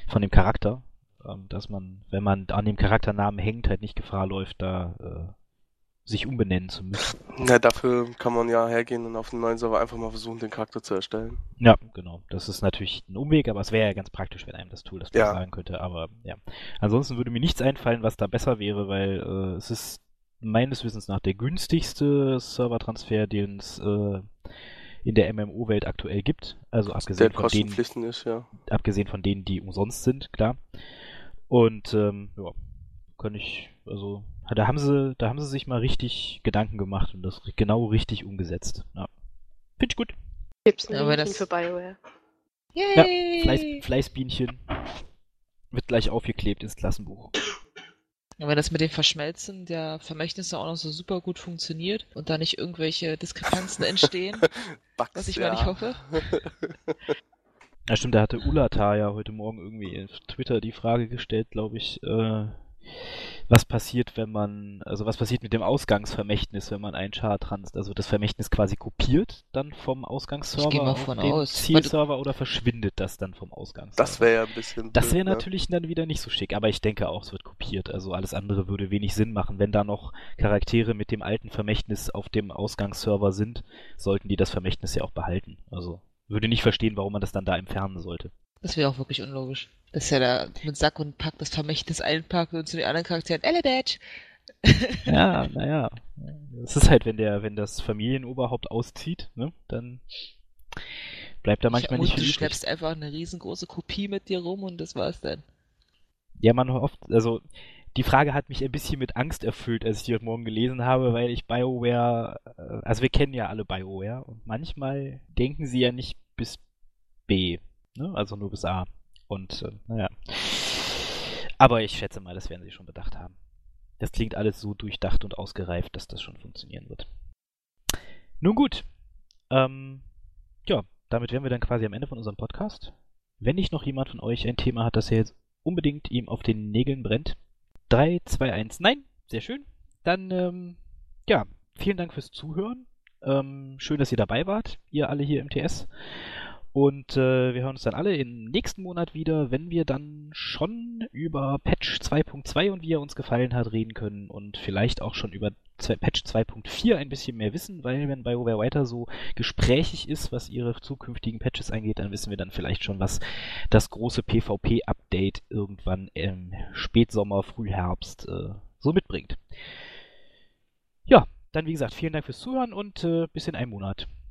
Von dem Charakter. Ähm, dass man, wenn man an dem Charakternamen hängt, halt nicht Gefahr läuft, da äh, sich umbenennen zu müssen. Ja, dafür kann man ja hergehen und auf dem neuen Server einfach mal versuchen, den Charakter zu erstellen. Ja, genau. Das ist natürlich ein Umweg, aber es wäre ja ganz praktisch, wenn einem das Tool das Ja. sagen könnte. Aber ja. Ansonsten würde mir nichts einfallen, was da besser wäre, weil äh, es ist meines Wissens nach der günstigste Servertransfer, den es äh, in der MMO-Welt aktuell gibt. Also Der abgesehen von, denen, ist, ja. abgesehen von denen, die umsonst sind, klar. Und ähm, ja, kann ich, also da haben sie, da haben sie sich mal richtig Gedanken gemacht und das genau richtig umgesetzt. Ja. Finde ich gut. Gibt's ein Ja, aber Hähnchen das- für BioWare? Ja, Yay! Fleiß, Fleißbienchen wird gleich aufgeklebt ins Klassenbuch. Ja, wenn das mit dem Verschmelzen der Vermächtnisse auch noch so super gut funktioniert und da nicht irgendwelche Diskrepanzen entstehen, Bugs, was ich mal nicht hoffe. Ja, stimmt, da hatte Ulata ja heute Morgen irgendwie auf Twitter die Frage gestellt, glaube ich, äh, was passiert, wenn man, also was passiert mit dem Ausgangsvermächtnis, wenn man einen Char transt? Also wird das Vermächtnis quasi kopiert dann vom Ausgangsserver Ich geh mal auf von den aus. Zielserver oder verschwindet das dann vom Ausgangsserver? Das wäre ja ein bisschen. Das wäre ne? natürlich dann wieder nicht so schick, aber ich denke auch, es wird kopiert. Also alles andere würde wenig Sinn machen. Wenn da noch Charaktere mit dem alten Vermächtnis auf dem Ausgangsserver sind, sollten die das Vermächtnis ja auch behalten. Also würde nicht verstehen, warum man das dann da entfernen sollte. Das wäre auch wirklich unlogisch. Dass er da mit Sack und Pack das Vermächtnis einpackt und zu den anderen Charakteren, Elebadge! Ja, naja. Es ist halt, wenn der, wenn das Familienoberhaupt auszieht, ne, dann bleibt da manchmal nicht du viel übrig. schleppst einfach eine riesengroße Kopie mit dir rum und das war's dann. Ja, man hofft, also die Frage hat mich ein bisschen mit Angst erfüllt, als ich die heute Morgen gelesen habe, weil ich BioWare, äh, also wir kennen ja alle BioWare und manchmal denken sie ja nicht bis B, ne? also nur bis A. Und äh, naja. Aber ich schätze mal, das werden sie schon bedacht haben. Das klingt alles so durchdacht und ausgereift, dass das schon funktionieren wird. Nun gut. Ähm, ja, damit wären wir dann quasi am Ende von unserem Podcast. Wenn nicht noch jemand von euch ein Thema hat, das er jetzt unbedingt ihm auf den Nägeln brennt. 3, 2, 1, nein. Sehr schön. Dann ähm, ja, vielen Dank fürs Zuhören. Ähm, schön, dass ihr dabei wart, ihr alle hier im TS. Und äh, wir hören uns dann alle im nächsten Monat wieder, wenn wir dann schon über Patch 2.2 und wie er uns gefallen hat reden können und vielleicht auch schon über Patch 2.4 ein bisschen mehr wissen, weil wenn BioWare weiter so gesprächig ist, was ihre zukünftigen Patches angeht, dann wissen wir dann vielleicht schon, was das große PvP-Update irgendwann im Spätsommer, Frühherbst äh, so mitbringt. Ja, dann wie gesagt, vielen Dank fürs Zuhören und äh, bis in einem Monat.